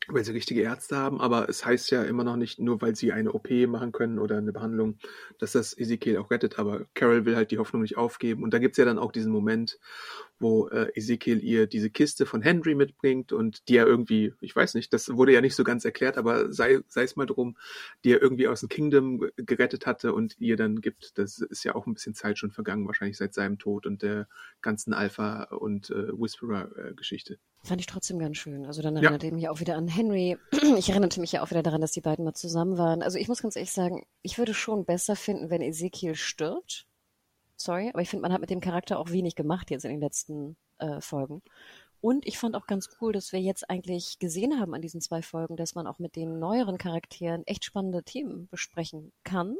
weil sie richtige Ärzte haben, aber es heißt ja immer noch nicht, nur weil sie eine OP machen können oder eine Behandlung, dass das Ezekiel auch rettet. Aber Carol will halt die Hoffnung nicht aufgeben. Und da gibt's ja dann auch diesen Moment, wo äh, Ezekiel ihr diese Kiste von Henry mitbringt und die er irgendwie, ich weiß nicht, das wurde ja nicht so ganz erklärt, aber sei sei es mal drum, die er irgendwie aus dem Kingdom gerettet hatte und ihr dann gibt. Das ist ja auch ein bisschen Zeit schon vergangen, wahrscheinlich seit seinem Tod und der ganzen Alpha- und äh, Whisperer-Geschichte. Fand ich trotzdem ganz schön. Also dann erinnerte ja. ich mich auch wieder an Henry. Ich erinnerte mich ja auch wieder daran, dass die beiden mal zusammen waren. Also ich muss ganz ehrlich sagen, ich würde schon besser finden, wenn Ezekiel stirbt sorry, aber ich finde, man hat mit dem Charakter auch wenig gemacht jetzt in den letzten äh, Folgen. Und ich fand auch ganz cool, dass wir jetzt eigentlich gesehen haben an diesen zwei Folgen, dass man auch mit den neueren Charakteren echt spannende Themen besprechen kann.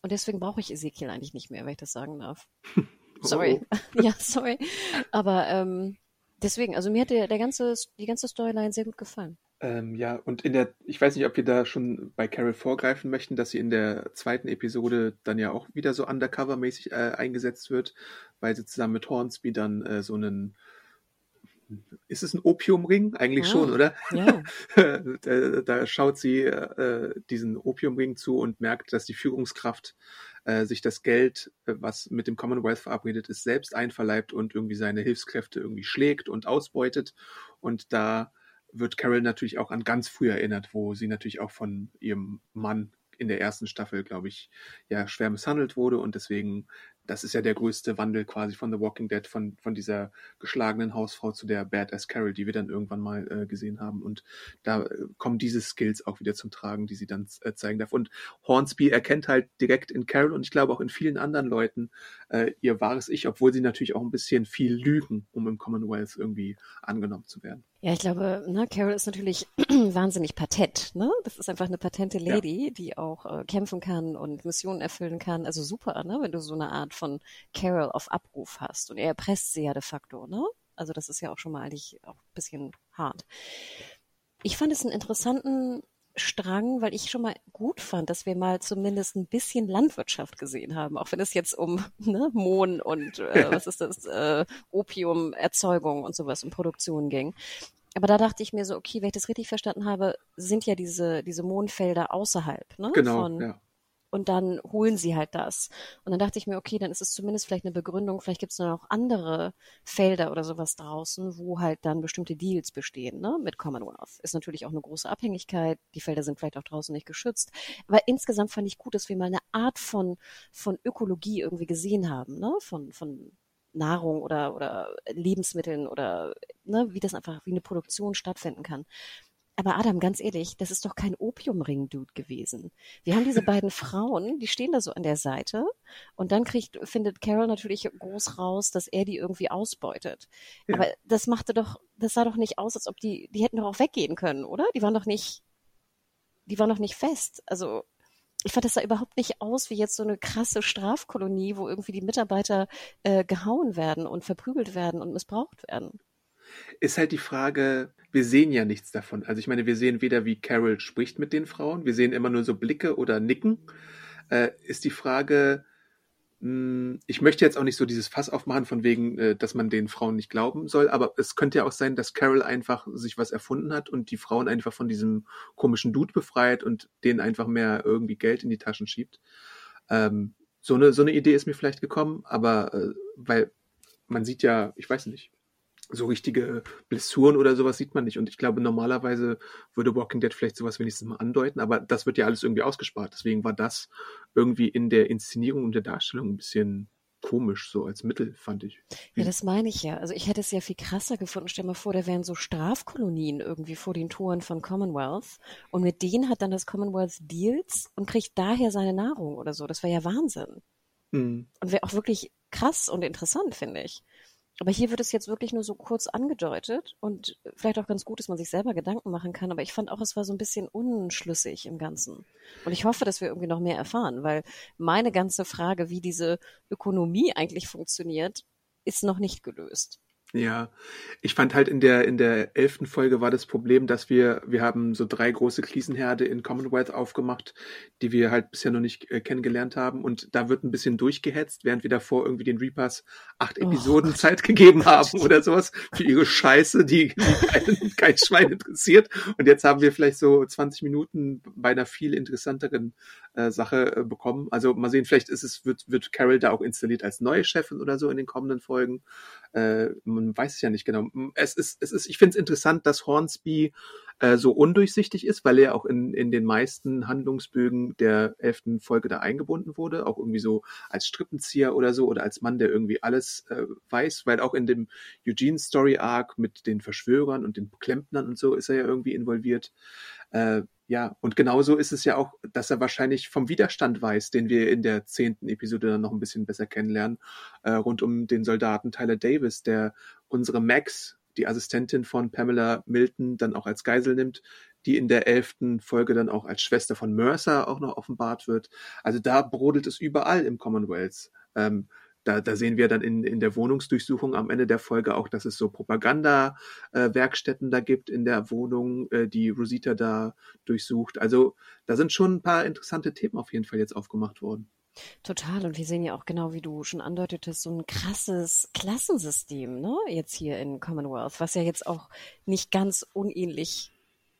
Und deswegen brauche ich Ezekiel eigentlich nicht mehr, wenn ich das sagen darf. sorry. Oh. ja, sorry. Aber ähm, deswegen, also mir hat der, der ganze, die ganze Storyline sehr gut gefallen. Ähm, ja, und in der, ich weiß nicht, ob wir da schon bei Carol vorgreifen möchten, dass sie in der zweiten Episode dann ja auch wieder so undercover-mäßig äh, eingesetzt wird, weil sie zusammen mit Hornsby dann äh, so einen ist es ein Opiumring? Eigentlich ah, schon, oder? Ja. da, da, schaut sie äh, diesen Opiumring zu und merkt, dass die Führungskraft äh, sich das Geld, äh, was mit dem Commonwealth verabredet ist, selbst einverleibt und irgendwie seine Hilfskräfte irgendwie schlägt und ausbeutet. Und da wird Carol natürlich auch an ganz früh erinnert, wo sie natürlich auch von ihrem Mann in der ersten Staffel, glaube ich, ja schwer misshandelt wurde und deswegen das ist ja der größte Wandel quasi von The Walking Dead, von, von dieser geschlagenen Hausfrau zu der Badass Carol, die wir dann irgendwann mal äh, gesehen haben. Und da äh, kommen diese Skills auch wieder zum Tragen, die sie dann äh, zeigen darf. Und Hornsby erkennt halt direkt in Carol und ich glaube auch in vielen anderen Leuten äh, ihr wahres Ich, obwohl sie natürlich auch ein bisschen viel lügen, um im Commonwealth irgendwie angenommen zu werden. Ja, ich glaube, ne, Carol ist natürlich wahnsinnig patent. Ne? Das ist einfach eine patente Lady, ja. die auch äh, kämpfen kann und Missionen erfüllen kann. Also super, ne? wenn du so eine Art von Carol auf Abruf hast. Und er erpresst sie ja de facto. Ne? Also das ist ja auch schon mal eigentlich auch ein bisschen hart. Ich fand es einen interessanten Strang, weil ich schon mal gut fand, dass wir mal zumindest ein bisschen Landwirtschaft gesehen haben, auch wenn es jetzt um ne, Mohn und äh, was ist das, äh, Opiumerzeugung und sowas und Produktion ging. Aber da dachte ich mir so, okay, wenn ich das richtig verstanden habe, sind ja diese, diese Mohnfelder außerhalb, ne? Genau, von, ja und dann holen sie halt das. Und dann dachte ich mir, okay, dann ist es zumindest vielleicht eine Begründung, vielleicht gibt es dann auch andere Felder oder sowas draußen, wo halt dann bestimmte Deals bestehen, ne, mit Commonwealth. Ist natürlich auch eine große Abhängigkeit. Die Felder sind vielleicht auch draußen nicht geschützt. Aber insgesamt fand ich gut, dass wir mal eine Art von, von Ökologie irgendwie gesehen haben, ne, von, von Nahrung oder, oder Lebensmitteln oder ne, wie das einfach, wie eine Produktion stattfinden kann. Aber Adam, ganz ehrlich, das ist doch kein Opiumring-Dude gewesen. Wir haben diese beiden Frauen, die stehen da so an der Seite und dann kriegt, findet Carol natürlich groß raus, dass er die irgendwie ausbeutet. Ja. Aber das machte doch, das sah doch nicht aus, als ob die, die hätten doch auch weggehen können, oder? Die waren doch nicht, die waren doch nicht fest. Also, ich fand, das sah überhaupt nicht aus wie jetzt so eine krasse Strafkolonie, wo irgendwie die Mitarbeiter äh, gehauen werden und verprügelt werden und missbraucht werden. Ist halt die Frage, wir sehen ja nichts davon. Also ich meine, wir sehen weder, wie Carol spricht mit den Frauen, wir sehen immer nur so Blicke oder Nicken. Äh, ist die Frage, hm, ich möchte jetzt auch nicht so dieses Fass aufmachen von wegen, äh, dass man den Frauen nicht glauben soll, aber es könnte ja auch sein, dass Carol einfach sich was erfunden hat und die Frauen einfach von diesem komischen Dude befreit und denen einfach mehr irgendwie Geld in die Taschen schiebt. Ähm, so eine so eine Idee ist mir vielleicht gekommen, aber äh, weil man sieht ja, ich weiß nicht, so richtige Blessuren oder sowas sieht man nicht. Und ich glaube, normalerweise würde Walking Dead vielleicht sowas wenigstens mal andeuten, aber das wird ja alles irgendwie ausgespart. Deswegen war das irgendwie in der Inszenierung und der Darstellung ein bisschen komisch, so als Mittel, fand ich. Ja, das meine ich ja. Also ich hätte es ja viel krasser gefunden. Stell mal vor, da wären so Strafkolonien irgendwie vor den Toren von Commonwealth und mit denen hat dann das Commonwealth Deals und kriegt daher seine Nahrung oder so. Das wäre ja Wahnsinn. Mhm. Und wäre auch wirklich krass und interessant, finde ich. Aber hier wird es jetzt wirklich nur so kurz angedeutet und vielleicht auch ganz gut, dass man sich selber Gedanken machen kann. Aber ich fand auch, es war so ein bisschen unschlüssig im Ganzen. Und ich hoffe, dass wir irgendwie noch mehr erfahren, weil meine ganze Frage, wie diese Ökonomie eigentlich funktioniert, ist noch nicht gelöst. Ja, ich fand halt in der in der elften Folge war das Problem, dass wir wir haben so drei große Krisenherde in Commonwealth aufgemacht, die wir halt bisher noch nicht äh, kennengelernt haben und da wird ein bisschen durchgehetzt, während wir davor irgendwie den Reapers acht oh Episoden oh, Zeit gegeben haben oder sowas für ihre Scheiße, die, die kein, kein Schwein interessiert und jetzt haben wir vielleicht so 20 Minuten bei einer viel interessanteren äh, Sache äh, bekommen. Also mal sehen, vielleicht ist es wird wird Carol da auch installiert als neue Chefin oder so in den kommenden Folgen. Äh, man weiß es ja nicht genau. Es ist, es ist, ich finde es interessant, dass Hornsby äh, so undurchsichtig ist, weil er auch in, in den meisten Handlungsbögen der elften Folge da eingebunden wurde, auch irgendwie so als Strippenzieher oder so oder als Mann, der irgendwie alles äh, weiß, weil auch in dem Eugene Story Arc mit den Verschwörern und den Klempnern und so ist er ja irgendwie involviert. Äh, ja, und genauso ist es ja auch, dass er wahrscheinlich vom Widerstand weiß, den wir in der zehnten Episode dann noch ein bisschen besser kennenlernen, äh, rund um den Soldaten Tyler Davis, der unsere Max, die Assistentin von Pamela Milton, dann auch als Geisel nimmt, die in der elften Folge dann auch als Schwester von Mercer auch noch offenbart wird. Also da brodelt es überall im Commonwealth. Ähm, da, da sehen wir dann in, in der Wohnungsdurchsuchung am Ende der Folge auch, dass es so Propaganda-Werkstätten äh, da gibt in der Wohnung, äh, die Rosita da durchsucht. Also da sind schon ein paar interessante Themen auf jeden Fall jetzt aufgemacht worden. Total. Und wir sehen ja auch genau, wie du schon andeutetest, so ein krasses Klassensystem, ne, jetzt hier in Commonwealth, was ja jetzt auch nicht ganz unähnlich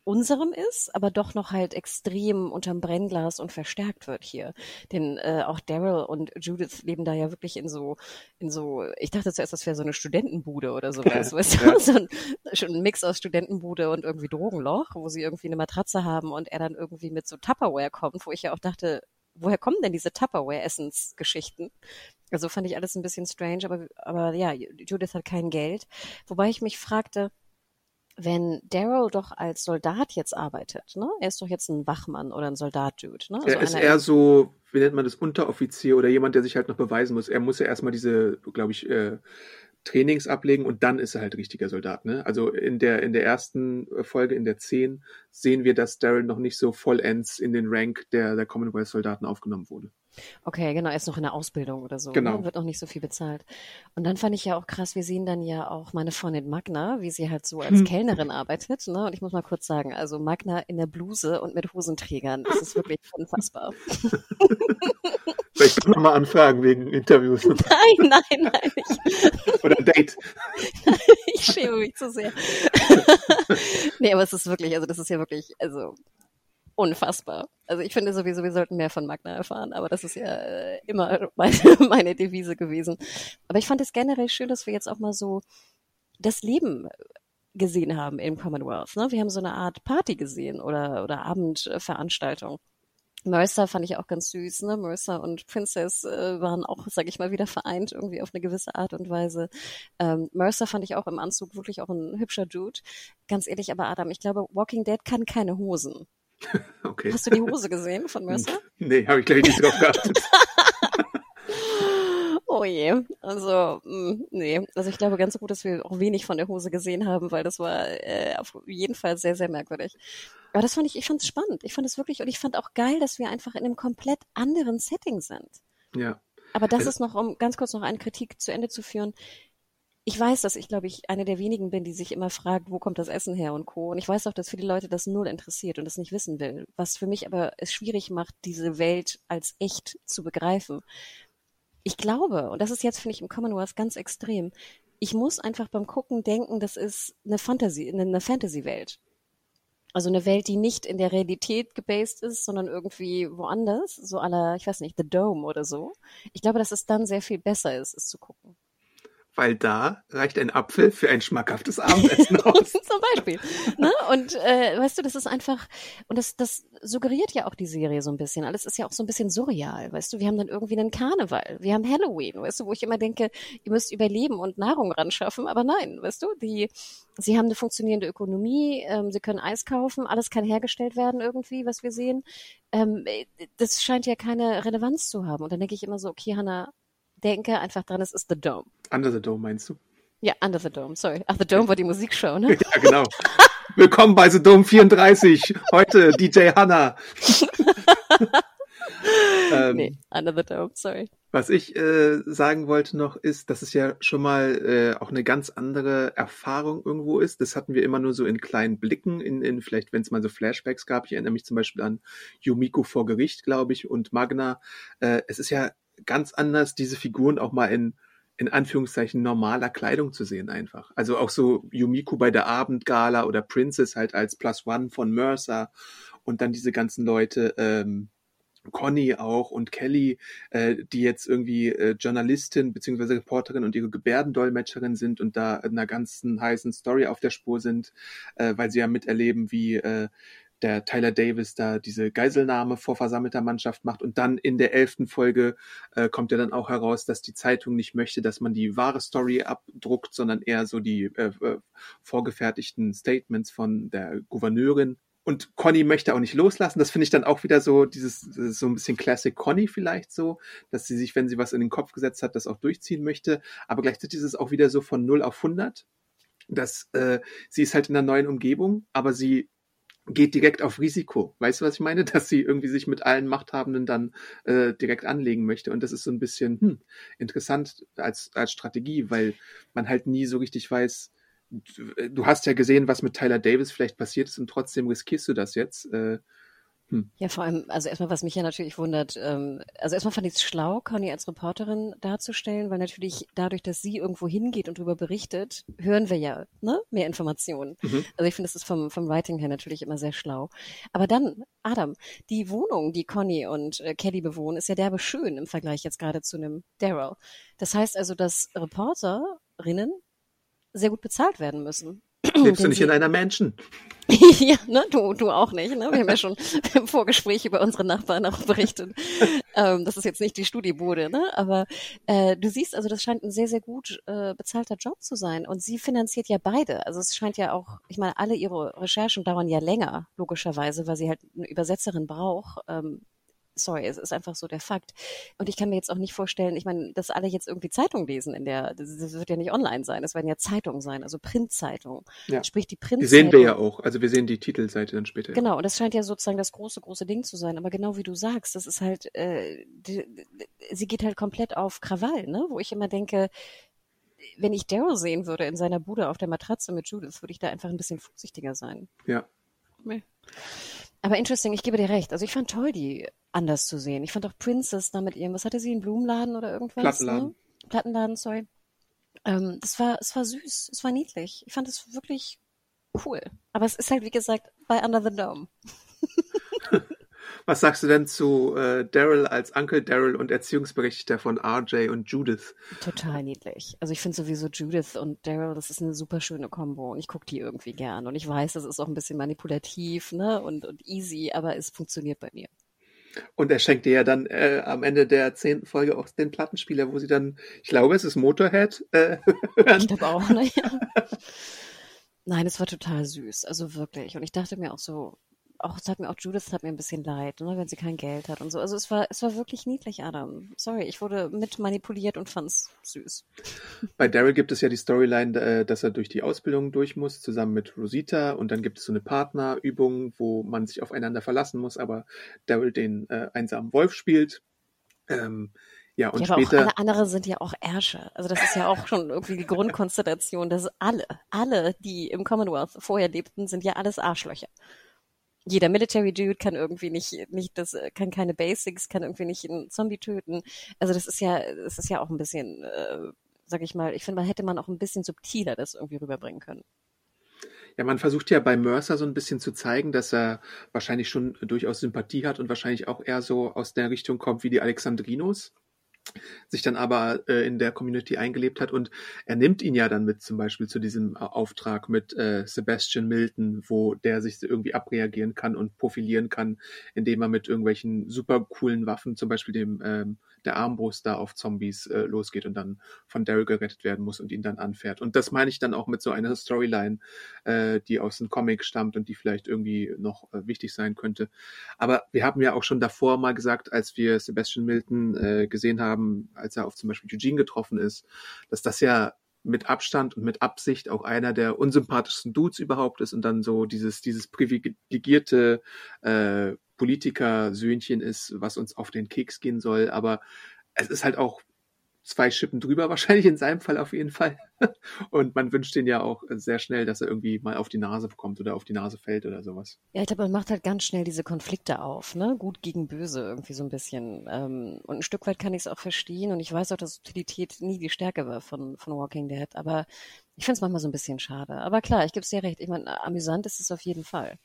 unserem ist, aber doch noch halt extrem unterm Brennglas und verstärkt wird hier. Denn äh, auch Daryl und Judith leben da ja wirklich in so, in so, ich dachte zuerst, das wäre so eine Studentenbude oder sowas, ja, weißt du? Ja. So ein, schon ein Mix aus Studentenbude und irgendwie Drogenloch, wo sie irgendwie eine Matratze haben und er dann irgendwie mit so Tupperware kommt, wo ich ja auch dachte, woher kommen denn diese Tupperware-Essensgeschichten? Also fand ich alles ein bisschen strange, aber, aber ja, Judith hat kein Geld. Wobei ich mich fragte, wenn Daryl doch als Soldat jetzt arbeitet, ne? Er ist doch jetzt ein Wachmann oder ein Soldat-Dude, ne? Also er ist eher so, wie nennt man das, Unteroffizier oder jemand, der sich halt noch beweisen muss. Er muss ja erstmal diese, glaube ich, äh, Trainings ablegen und dann ist er halt richtiger Soldat. Ne? Also in der, in der ersten Folge, in der 10, sehen wir, dass Daryl noch nicht so vollends in den Rank der, der Commonwealth-Soldaten aufgenommen wurde. Okay, genau, er ist noch in der Ausbildung oder so. Ne? Genau. Ne? Wird noch nicht so viel bezahlt. Und dann fand ich ja auch krass, wir sehen dann ja auch meine Freundin Magna, wie sie halt so als hm. Kellnerin arbeitet. Ne? Und ich muss mal kurz sagen, also Magna in der Bluse und mit Hosenträgern, das ist wirklich unfassbar. Soll ich nochmal anfragen wegen Interviews? Nein, nein, nein. Ich, Oder Date. ich schäme mich zu sehr. nee, aber es ist wirklich, also das ist ja wirklich, also unfassbar. Also ich finde sowieso, wir sollten mehr von Magna erfahren, aber das ist ja äh, immer meine, meine Devise gewesen. Aber ich fand es generell schön, dass wir jetzt auch mal so das Leben gesehen haben im Commonwealth. Ne? Wir haben so eine Art Party gesehen oder, oder Abendveranstaltung. Mercer fand ich auch ganz süß, ne? Mercer und Princess äh, waren auch, sag ich mal, wieder vereint irgendwie auf eine gewisse Art und Weise. Ähm, Mercer fand ich auch im Anzug wirklich auch ein hübscher Dude. Ganz ehrlich, aber Adam, ich glaube, Walking Dead kann keine Hosen. Okay. Hast du die Hose gesehen von Mercer? Nee, habe ich gleich nicht drauf geachtet. oh je. Also, mh, mm, nee. Also ich glaube ganz gut, dass wir auch wenig von der Hose gesehen haben, weil das war äh, auf jeden Fall sehr, sehr merkwürdig. Aber das fand ich, ich fand es spannend. Ich fand es wirklich, und ich fand auch geil, dass wir einfach in einem komplett anderen Setting sind. Ja. Aber das Also- ist noch, um ganz kurz noch eine Kritik zu Ende zu führen. Ich weiß, dass ich, glaube ich, eine der wenigen bin, die sich immer fragt, wo kommt das Essen her und Co. Und ich weiß auch, dass viele Leute das null interessiert und das nicht wissen will. Was für mich aber es schwierig macht, diese Welt als echt zu begreifen. Ich glaube, und das ist jetzt, finde ich, im Commonwealth ganz extrem, ich muss einfach beim Gucken denken, das ist eine Fantasy, eine, Fantasy-Welt. Also eine Welt, die nicht in der Realität gebased ist, sondern irgendwie woanders, so aller, ich weiß nicht, The Dome oder so. Ich glaube, dass es dann sehr viel besser ist, es zu gucken. Weil da reicht ein Apfel für ein schmackhaftes Abendessen aus. Zum Beispiel. Ne? Und äh, weißt du, das ist einfach, und das, das suggeriert ja auch die Serie so ein bisschen. Alles ist ja auch so ein bisschen surreal, weißt du. Wir haben dann irgendwie einen Karneval, wir haben Halloween, weißt du, wo ich immer denke, ihr müsst überleben und Nahrung ran schaffen, aber nein, weißt du, die, sie haben eine funktionierende Ökonomie, ähm, sie können Eis kaufen, alles kann hergestellt werden irgendwie, was wir sehen. Ähm, äh, das scheint ja keine Relevanz zu haben. Und dann denke ich immer so, okay, Hannah, denke einfach dran, es ist The Dome. Under the Dome meinst du? Ja, Under the Dome, sorry. Ach, The Dome war die Musikshow, ne? Ja, genau. Willkommen bei The Dome 34. Heute DJ Hanna. ähm, Nee, Under the Dome, sorry. Was ich äh, sagen wollte noch ist, dass es ja schon mal äh, auch eine ganz andere Erfahrung irgendwo ist. Das hatten wir immer nur so in kleinen Blicken, in, in vielleicht, wenn es mal so Flashbacks gab. Ich erinnere mich zum Beispiel an Yumiko vor Gericht, glaube ich, und Magna. Äh, es ist ja ganz anders, diese Figuren auch mal in in Anführungszeichen normaler Kleidung zu sehen einfach. Also auch so Yumiko bei der Abendgala oder Princess halt als Plus One von Mercer und dann diese ganzen Leute, ähm, Conny auch und Kelly, äh, die jetzt irgendwie äh, Journalistin beziehungsweise Reporterin und ihre Gebärdendolmetscherin sind und da in einer ganzen heißen Story auf der Spur sind, äh, weil sie ja miterleben, wie äh, der Tyler Davis da diese Geiselnahme vor versammelter Mannschaft macht und dann in der elften Folge äh, kommt ja dann auch heraus, dass die Zeitung nicht möchte, dass man die wahre Story abdruckt, sondern eher so die äh, äh, vorgefertigten Statements von der Gouverneurin und Conny möchte auch nicht loslassen. Das finde ich dann auch wieder so, dieses, so ein bisschen Classic Conny vielleicht so, dass sie sich, wenn sie was in den Kopf gesetzt hat, das auch durchziehen möchte. Aber gleichzeitig ist es auch wieder so von 0 auf 100, dass äh, sie ist halt in einer neuen Umgebung, aber sie geht direkt auf Risiko. Weißt du, was ich meine? Dass sie irgendwie sich mit allen Machthabenden dann äh, direkt anlegen möchte. Und das ist so ein bisschen hm, interessant als, als Strategie, weil man halt nie so richtig weiß, du hast ja gesehen, was mit Tyler Davis vielleicht passiert ist und trotzdem riskierst du das jetzt. Äh, hm. Ja, vor allem, also erstmal, was mich ja natürlich wundert, ähm, also erstmal fand ich es schlau, Conny als Reporterin darzustellen, weil natürlich dadurch, dass sie irgendwo hingeht und darüber berichtet, hören wir ja ne, mehr Informationen. Mhm. Also ich finde, das ist vom, vom Writing her natürlich immer sehr schlau. Aber dann, Adam, die Wohnung, die Conny und äh, Kelly bewohnen, ist ja derbe schön im Vergleich jetzt gerade zu einem Daryl. Das heißt also, dass Reporterinnen sehr gut bezahlt werden müssen. Lebst du nicht in einer Mansion? ja, ne, du, du auch nicht. Ne? Wir haben ja schon im Vorgespräch über unsere Nachbarn auch berichtet. ähm, das ist jetzt nicht die Studiebude, ne? aber äh, du siehst, also das scheint ein sehr, sehr gut äh, bezahlter Job zu sein. Und sie finanziert ja beide. Also es scheint ja auch, ich meine, alle ihre Recherchen dauern ja länger, logischerweise, weil sie halt eine Übersetzerin braucht. Ähm, sorry, es ist einfach so der Fakt. Und ich kann mir jetzt auch nicht vorstellen, ich meine, dass alle jetzt irgendwie Zeitung lesen in der, das, das wird ja nicht online sein, es werden ja Zeitungen sein, also Printzeitungen. Ja. Sprich, die Die Printzeitung. sehen wir ja auch. Also wir sehen die Titelseite dann später. Genau, und das scheint ja sozusagen das große, große Ding zu sein. Aber genau wie du sagst, das ist halt, äh, die, die, sie geht halt komplett auf Krawall, ne? Wo ich immer denke, wenn ich Daryl sehen würde in seiner Bude auf der Matratze mit Judith, würde ich da einfach ein bisschen vorsichtiger sein. Ja. Aber interesting, ich gebe dir recht. Also ich fand toll, die anders zu sehen. Ich fand auch Princess da mit ihrem, was hatte sie, einen Blumenladen oder irgendwas? Plattenladen. Ne? Plattenladen, sorry. Ähm, das war, es war süß, es war niedlich. Ich fand es wirklich cool. Aber es ist halt, wie gesagt, bei Under the Dome. Was sagst du denn zu äh, Daryl als Uncle Daryl und Erziehungsberechtigter von RJ und Judith? Total niedlich. Also ich finde sowieso Judith und Daryl, das ist eine super schöne Kombo und ich gucke die irgendwie gern. Und ich weiß, das ist auch ein bisschen manipulativ ne? und, und easy, aber es funktioniert bei mir. Und er schenkt dir ja dann äh, am Ende der zehnten Folge auch den Plattenspieler, wo sie dann, ich glaube, es ist Motorhead, äh, Ich glaube auch, ne? Ja. Nein, es war total süß, also wirklich. Und ich dachte mir auch so, auch es hat mir auch Judith hat mir ein bisschen leid, ne, wenn sie kein Geld hat und so. Also es war es war wirklich niedlich, Adam. Sorry, ich wurde mit manipuliert und fand's süß. Bei Daryl gibt es ja die Storyline, äh, dass er durch die Ausbildung durch muss, zusammen mit Rosita. Und dann gibt es so eine Partnerübung, wo man sich aufeinander verlassen muss, aber Daryl den äh, einsamen Wolf spielt. Ähm, ja, und ja, aber später. Auch alle anderen sind ja auch Ärsche. Also das ist ja auch schon irgendwie die Grundkonstellation, dass alle, alle, die im Commonwealth vorher lebten, sind ja alles Arschlöcher. Jeder Military Dude kann irgendwie nicht, nicht das, kann keine Basics, kann irgendwie nicht einen Zombie töten. Also das ist ja, das ist ja auch ein bisschen, äh, sag ich mal, ich finde, man hätte man auch ein bisschen subtiler das irgendwie rüberbringen können. Ja, man versucht ja bei Mercer so ein bisschen zu zeigen, dass er wahrscheinlich schon durchaus Sympathie hat und wahrscheinlich auch eher so aus der Richtung kommt wie die Alexandrinos sich dann aber äh, in der Community eingelebt hat. Und er nimmt ihn ja dann mit zum Beispiel zu diesem äh, Auftrag mit äh, Sebastian Milton, wo der sich irgendwie abreagieren kann und profilieren kann, indem er mit irgendwelchen super coolen Waffen, zum Beispiel dem ähm, der Armbrust da auf Zombies äh, losgeht und dann von Daryl gerettet werden muss und ihn dann anfährt. Und das meine ich dann auch mit so einer Storyline, äh, die aus dem Comic stammt und die vielleicht irgendwie noch äh, wichtig sein könnte. Aber wir haben ja auch schon davor mal gesagt, als wir Sebastian Milton äh, gesehen haben, als er auf zum Beispiel Eugene getroffen ist, dass das ja mit Abstand und mit Absicht auch einer der unsympathischsten Dudes überhaupt ist und dann so dieses, dieses privilegierte äh, Politiker-Söhnchen ist, was uns auf den Keks gehen soll. Aber es ist halt auch zwei Schippen drüber, wahrscheinlich in seinem Fall auf jeden Fall. Und man wünscht den ja auch sehr schnell, dass er irgendwie mal auf die Nase bekommt oder auf die Nase fällt oder sowas. Ja, ich glaube, man macht halt ganz schnell diese Konflikte auf, ne? Gut gegen böse irgendwie so ein bisschen. Ähm, und ein Stück weit kann ich es auch verstehen und ich weiß auch, dass Utilität nie die Stärke war von, von Walking Dead, aber ich finde es manchmal so ein bisschen schade. Aber klar, ich gebe es dir recht. Ich meine, amüsant ist es auf jeden Fall.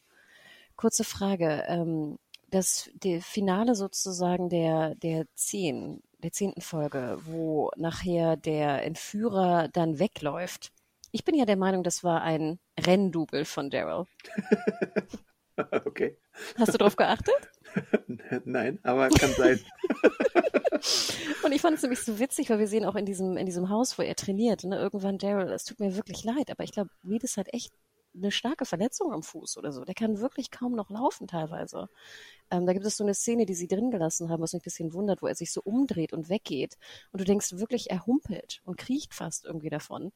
Kurze Frage. Ähm, das Finale sozusagen der, der zehn, der zehnten Folge, wo nachher der Entführer dann wegläuft. Ich bin ja der Meinung, das war ein Renndouble von Daryl. okay. Hast du darauf geachtet? Nein, aber kann sein. Und ich fand es nämlich so witzig, weil wir sehen auch in diesem, in diesem Haus, wo er trainiert, ne, irgendwann Daryl, es tut mir wirklich leid, aber ich glaube, Reed hat echt eine starke Verletzung am Fuß oder so. Der kann wirklich kaum noch laufen teilweise. Ähm, da gibt es so eine Szene, die sie drin gelassen haben, was mich ein bisschen wundert, wo er sich so umdreht und weggeht. Und du denkst wirklich, er humpelt und kriecht fast irgendwie davon.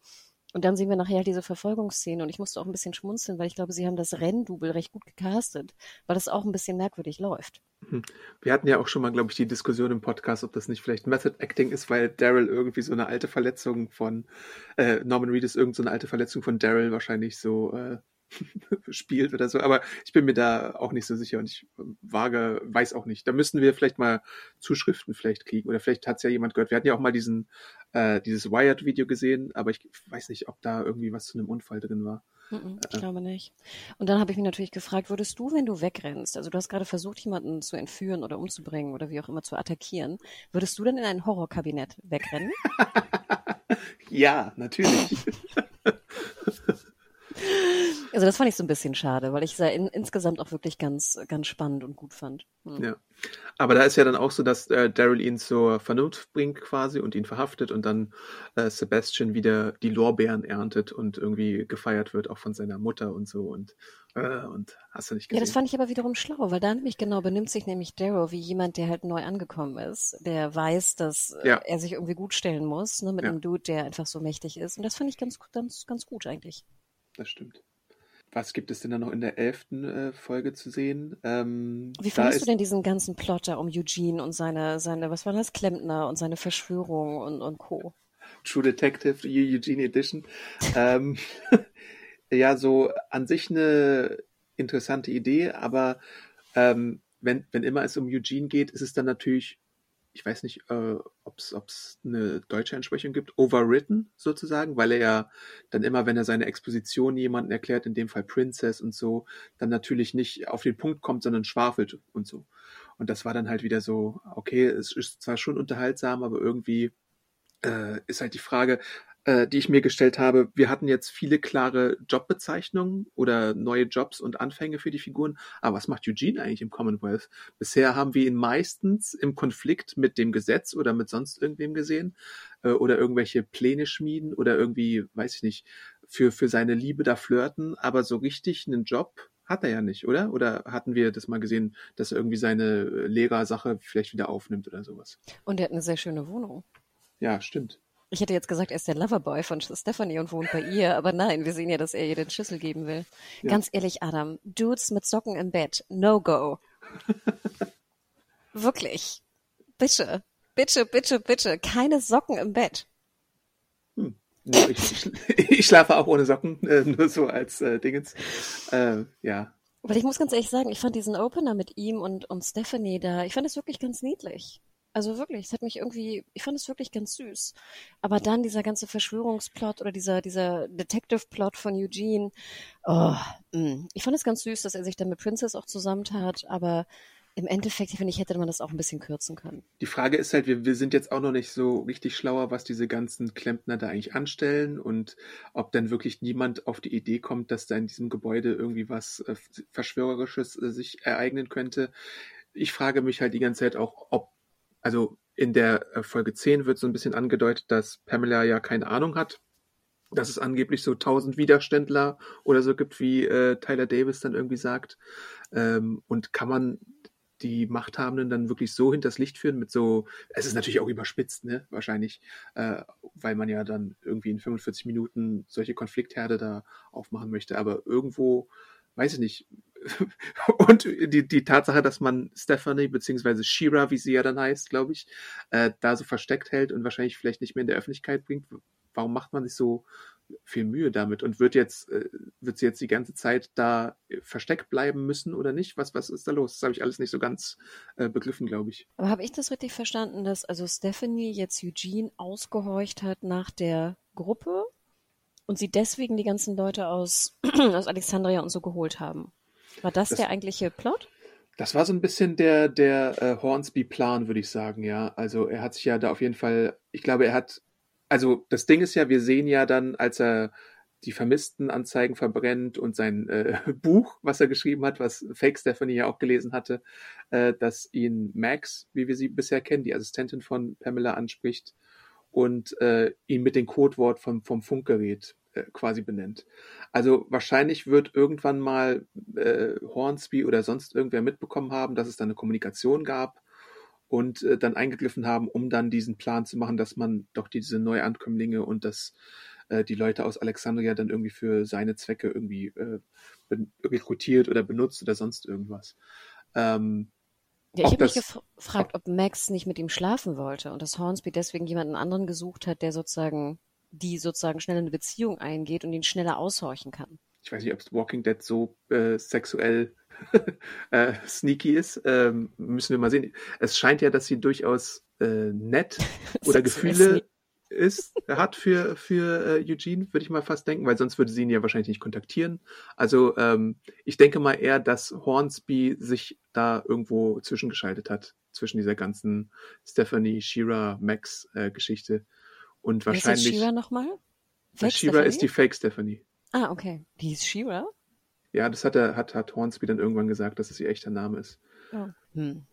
Und dann sehen wir nachher halt diese Verfolgungsszene und ich musste auch ein bisschen schmunzeln, weil ich glaube, sie haben das Renndouble recht gut gecastet, weil das auch ein bisschen merkwürdig läuft. Hm. Wir hatten ja auch schon mal, glaube ich, die Diskussion im Podcast, ob das nicht vielleicht Method Acting ist, weil Daryl irgendwie so eine alte Verletzung von äh, Norman Reed ist irgend so eine alte Verletzung von Daryl wahrscheinlich so äh, spielt oder so. Aber ich bin mir da auch nicht so sicher und ich wage, weiß auch nicht. Da müssten wir vielleicht mal Zuschriften vielleicht kriegen oder vielleicht hat es ja jemand gehört. Wir hatten ja auch mal diesen äh, dieses Wired-Video gesehen, aber ich weiß nicht, ob da irgendwie was zu einem Unfall drin war. Ich glaube nicht. Und dann habe ich mich natürlich gefragt, würdest du, wenn du wegrennst, also du hast gerade versucht, jemanden zu entführen oder umzubringen oder wie auch immer zu attackieren, würdest du dann in ein Horrorkabinett wegrennen? ja, natürlich. Also das fand ich so ein bisschen schade, weil ich es ja in, insgesamt auch wirklich ganz, ganz spannend und gut fand. Hm. Ja. Aber da ist ja dann auch so, dass äh, Daryl ihn zur Vernunft bringt quasi und ihn verhaftet und dann äh, Sebastian wieder die Lorbeeren erntet und irgendwie gefeiert wird, auch von seiner Mutter und so und äh, und hast du nicht gesehen. Ja, das fand ich aber wiederum schlau, weil da nämlich genau benimmt sich nämlich Daryl wie jemand, der halt neu angekommen ist, der weiß, dass äh, ja. er sich irgendwie gut stellen muss, ne, mit ja. einem Dude, der einfach so mächtig ist. Und das fand ich ganz, ganz, ganz gut eigentlich. Das stimmt. Was gibt es denn da noch in der elften äh, Folge zu sehen? Ähm, Wie fandest du denn diesen ganzen Plotter um Eugene und seine, seine, was war das, Klempner und seine Verschwörung und, und Co.? True Detective Eugene Edition. ähm, ja, so an sich eine interessante Idee, aber ähm, wenn, wenn immer es um Eugene geht, ist es dann natürlich ich weiß nicht, äh, ob es eine deutsche Entsprechung gibt, overwritten sozusagen, weil er ja dann immer, wenn er seine Exposition jemanden erklärt, in dem Fall Princess und so, dann natürlich nicht auf den Punkt kommt, sondern schwafelt und so. Und das war dann halt wieder so, okay, es ist zwar schon unterhaltsam, aber irgendwie äh, ist halt die Frage, äh, die ich mir gestellt habe, wir hatten jetzt viele klare Jobbezeichnungen oder neue Jobs und Anfänge für die Figuren. Aber was macht Eugene eigentlich im Commonwealth? Bisher haben wir ihn meistens im Konflikt mit dem Gesetz oder mit sonst irgendwem gesehen äh, oder irgendwelche Pläne schmieden oder irgendwie, weiß ich nicht, für, für seine Liebe da flirten. Aber so richtig einen Job hat er ja nicht, oder? Oder hatten wir das mal gesehen, dass er irgendwie seine Lehrersache vielleicht wieder aufnimmt oder sowas? Und er hat eine sehr schöne Wohnung. Ja, stimmt. Ich hätte jetzt gesagt, er ist der Loverboy von Stephanie und wohnt bei ihr, aber nein, wir sehen ja, dass er ihr den Schlüssel geben will. Ja. Ganz ehrlich, Adam, Dudes mit Socken im Bett, no go. Wirklich. Bitte, bitte, bitte, bitte, keine Socken im Bett. Hm. ich, ich, ich, schlafe auch ohne Socken, äh, nur so als äh, Dingens. Äh, ja. Weil ich muss ganz ehrlich sagen, ich fand diesen Opener mit ihm und, und Stephanie da, ich fand es wirklich ganz niedlich. Also wirklich, es hat mich irgendwie, ich fand es wirklich ganz süß. Aber dann dieser ganze Verschwörungsplot oder dieser, dieser Detective-Plot von Eugene, oh. Mm. ich fand es ganz süß, dass er sich dann mit Princess auch zusammentat, aber im Endeffekt, finde ich, hätte man das auch ein bisschen kürzen können. Die Frage ist halt, wir, wir sind jetzt auch noch nicht so richtig schlauer, was diese ganzen Klempner da eigentlich anstellen und ob dann wirklich niemand auf die Idee kommt, dass da in diesem Gebäude irgendwie was äh, Verschwörerisches äh, sich ereignen könnte. Ich frage mich halt die ganze Zeit auch, ob also in der äh, Folge 10 wird so ein bisschen angedeutet, dass Pamela ja keine Ahnung hat, dass es angeblich so tausend Widerständler oder so gibt, wie äh, Tyler Davis dann irgendwie sagt. Ähm, und kann man die Machthabenden dann wirklich so hinters Licht führen mit so, es ist natürlich auch überspitzt, ne, wahrscheinlich, äh, weil man ja dann irgendwie in 45 Minuten solche Konfliktherde da aufmachen möchte, aber irgendwo, weiß ich nicht, und die, die Tatsache, dass man Stephanie beziehungsweise Shira, wie sie ja dann heißt, glaube ich, äh, da so versteckt hält und wahrscheinlich vielleicht nicht mehr in der Öffentlichkeit bringt, warum macht man sich so viel Mühe damit und wird jetzt äh, wird sie jetzt die ganze Zeit da versteckt bleiben müssen oder nicht? Was was ist da los? Das habe ich alles nicht so ganz äh, begriffen, glaube ich. Aber habe ich das richtig verstanden, dass also Stephanie jetzt Eugene ausgehorcht hat nach der Gruppe und sie deswegen die ganzen Leute aus aus Alexandria und so geholt haben? War das, das der eigentliche Plot? Das war so ein bisschen der, der äh, Hornsby-Plan, würde ich sagen, ja. Also er hat sich ja da auf jeden Fall, ich glaube, er hat, also das Ding ist ja, wir sehen ja dann, als er die vermissten Anzeigen verbrennt und sein äh, Buch, was er geschrieben hat, was Fake Stephanie ja auch gelesen hatte, äh, dass ihn Max, wie wir sie bisher kennen, die Assistentin von Pamela anspricht und äh, ihn mit dem Codewort vom, vom Funkgerät äh, quasi benennt. Also wahrscheinlich wird irgendwann mal äh, Hornsby oder sonst irgendwer mitbekommen haben, dass es da eine Kommunikation gab und äh, dann eingegriffen haben, um dann diesen Plan zu machen, dass man doch diese Neuankömmlinge und dass äh, die Leute aus Alexandria dann irgendwie für seine Zwecke irgendwie äh, rekrutiert oder benutzt oder sonst irgendwas. Ähm, ja, ich habe mich gefragt, ob Max nicht mit ihm schlafen wollte und dass Hornsby deswegen jemanden anderen gesucht hat, der sozusagen die sozusagen schnell eine Beziehung eingeht und ihn schneller aushorchen kann. Ich weiß nicht, ob Walking Dead so äh, sexuell äh, sneaky ist. Ähm, müssen wir mal sehen. Es scheint ja, dass sie durchaus äh, nett oder Gefühle ist, hat für, für äh, Eugene, würde ich mal fast denken, weil sonst würde sie ihn ja wahrscheinlich nicht kontaktieren. Also ähm, ich denke mal eher, dass Hornsby sich da irgendwo zwischengeschaltet hat, zwischen dieser ganzen Stephanie, Shira, Max äh, Geschichte. Und wahrscheinlich. Wer ist Shira nochmal? Shira ist die Fake Stephanie. Ah, okay. Die ist Shira? Ja, das hat, er, hat, hat Hornsby dann irgendwann gesagt, dass es ihr echter Name ist. Oh. Hm.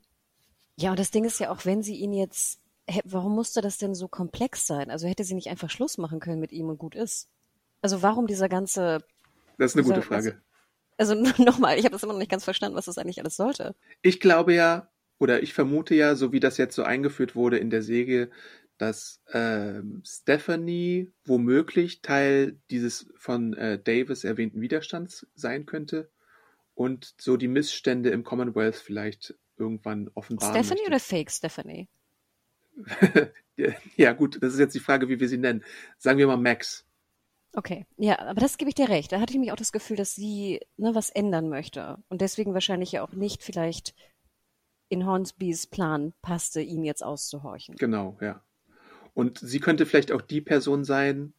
Ja, und das Ding ist ja auch, wenn sie ihn jetzt, warum musste das denn so komplex sein? Also hätte sie nicht einfach Schluss machen können mit ihm und gut ist. Also warum dieser ganze. Das ist eine gute Frage. Also, also nochmal, ich habe das immer noch nicht ganz verstanden, was das eigentlich alles sollte. Ich glaube ja, oder ich vermute ja, so wie das jetzt so eingeführt wurde in der Serie, dass äh, Stephanie womöglich Teil dieses von äh, Davis erwähnten Widerstands sein könnte und so die Missstände im Commonwealth vielleicht irgendwann offenbaren Stephanie möchte. oder Fake Stephanie? ja gut, das ist jetzt die Frage, wie wir sie nennen. Sagen wir mal Max. Okay, ja, aber das gebe ich dir recht. Da hatte ich nämlich auch das Gefühl, dass sie ne, was ändern möchte und deswegen wahrscheinlich ja auch nicht vielleicht in Hornsbys Plan passte, ihn jetzt auszuhorchen. Genau, ja. Und sie könnte vielleicht auch die Person sein,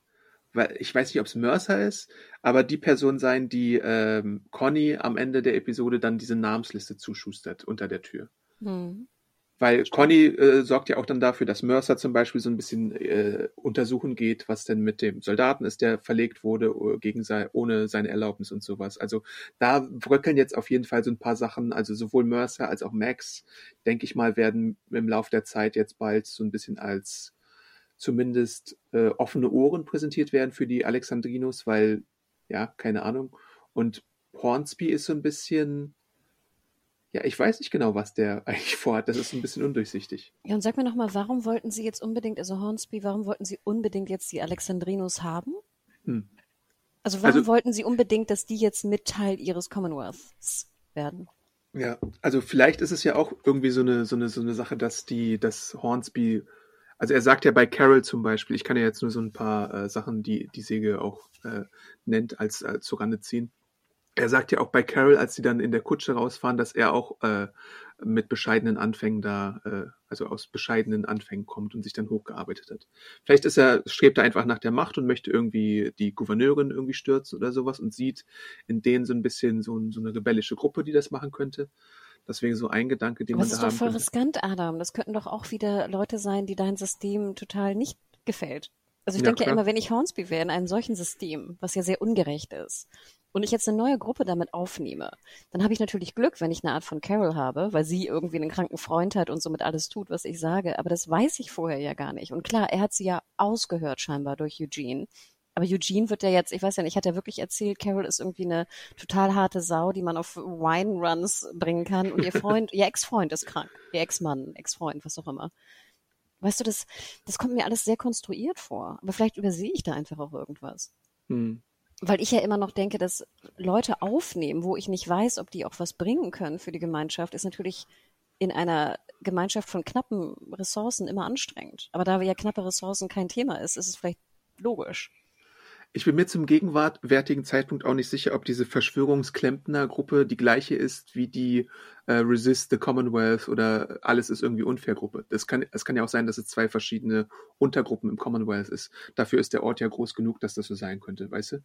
weil ich weiß nicht, ob es Mercer ist, aber die Person sein, die ähm, Conny am Ende der Episode dann diese Namensliste zuschustert unter der Tür. Hm. Weil Conny äh, sorgt ja auch dann dafür, dass Mercer zum Beispiel so ein bisschen äh, untersuchen geht, was denn mit dem Soldaten ist, der verlegt wurde gegen sei, ohne seine Erlaubnis und sowas. Also da bröckeln jetzt auf jeden Fall so ein paar Sachen. Also sowohl Mercer als auch Max, denke ich mal, werden im Laufe der Zeit jetzt bald so ein bisschen als zumindest äh, offene Ohren präsentiert werden für die Alexandrinos, weil, ja, keine Ahnung. Und Hornsby ist so ein bisschen, ja, ich weiß nicht genau, was der eigentlich vorhat. Das ist ein bisschen undurchsichtig. Ja, und sag mir nochmal, warum wollten Sie jetzt unbedingt, also Hornsby, warum wollten Sie unbedingt jetzt die Alexandrinos haben? Hm. Also warum also, wollten Sie unbedingt, dass die jetzt mit Teil Ihres Commonwealths werden? Ja, also vielleicht ist es ja auch irgendwie so eine, so eine, so eine Sache, dass die, dass Hornsby, also er sagt ja bei Carol zum Beispiel, ich kann ja jetzt nur so ein paar äh, Sachen, die die Säge auch äh, nennt, als, als zu Rande ziehen er sagt ja auch bei Carol, als sie dann in der Kutsche rausfahren, dass er auch äh, mit bescheidenen Anfängen da, äh, also aus bescheidenen Anfängen kommt und sich dann hochgearbeitet hat. Vielleicht ist er, strebt er einfach nach der Macht und möchte irgendwie die Gouverneurin irgendwie stürzen oder sowas und sieht in denen so ein bisschen so, so eine rebellische Gruppe, die das machen könnte. Deswegen so ein Gedanke, den Aber man da haben Das ist doch voll riskant, Adam. Das könnten doch auch wieder Leute sein, die dein System total nicht gefällt. Also ich ja, denke ja immer, wenn ich Hornsby wäre in einem solchen System, was ja sehr ungerecht ist, und ich jetzt eine neue Gruppe damit aufnehme, dann habe ich natürlich Glück, wenn ich eine Art von Carol habe, weil sie irgendwie einen kranken Freund hat und somit alles tut, was ich sage. Aber das weiß ich vorher ja gar nicht. Und klar, er hat sie ja ausgehört scheinbar durch Eugene. Aber Eugene wird ja jetzt, ich weiß ja nicht, hat er wirklich erzählt, Carol ist irgendwie eine total harte Sau, die man auf Wine Runs bringen kann. Und ihr Freund, ihr Ex-Freund ist krank. Ihr Ex-Mann, Ex-Freund, was auch immer. Weißt du, das, das kommt mir alles sehr konstruiert vor. Aber vielleicht übersehe ich da einfach auch irgendwas. Hm weil ich ja immer noch denke, dass Leute aufnehmen, wo ich nicht weiß, ob die auch was bringen können für die Gemeinschaft, ist natürlich in einer Gemeinschaft von knappen Ressourcen immer anstrengend. Aber da ja knappe Ressourcen kein Thema ist, ist es vielleicht logisch. Ich bin mir zum gegenwärtigen Zeitpunkt auch nicht sicher, ob diese Verschwörungsklempner-Gruppe die gleiche ist wie die äh, Resist the Commonwealth oder Alles ist irgendwie unfair Gruppe. Das kann, es kann ja auch sein, dass es zwei verschiedene Untergruppen im Commonwealth ist. Dafür ist der Ort ja groß genug, dass das so sein könnte, weißt du?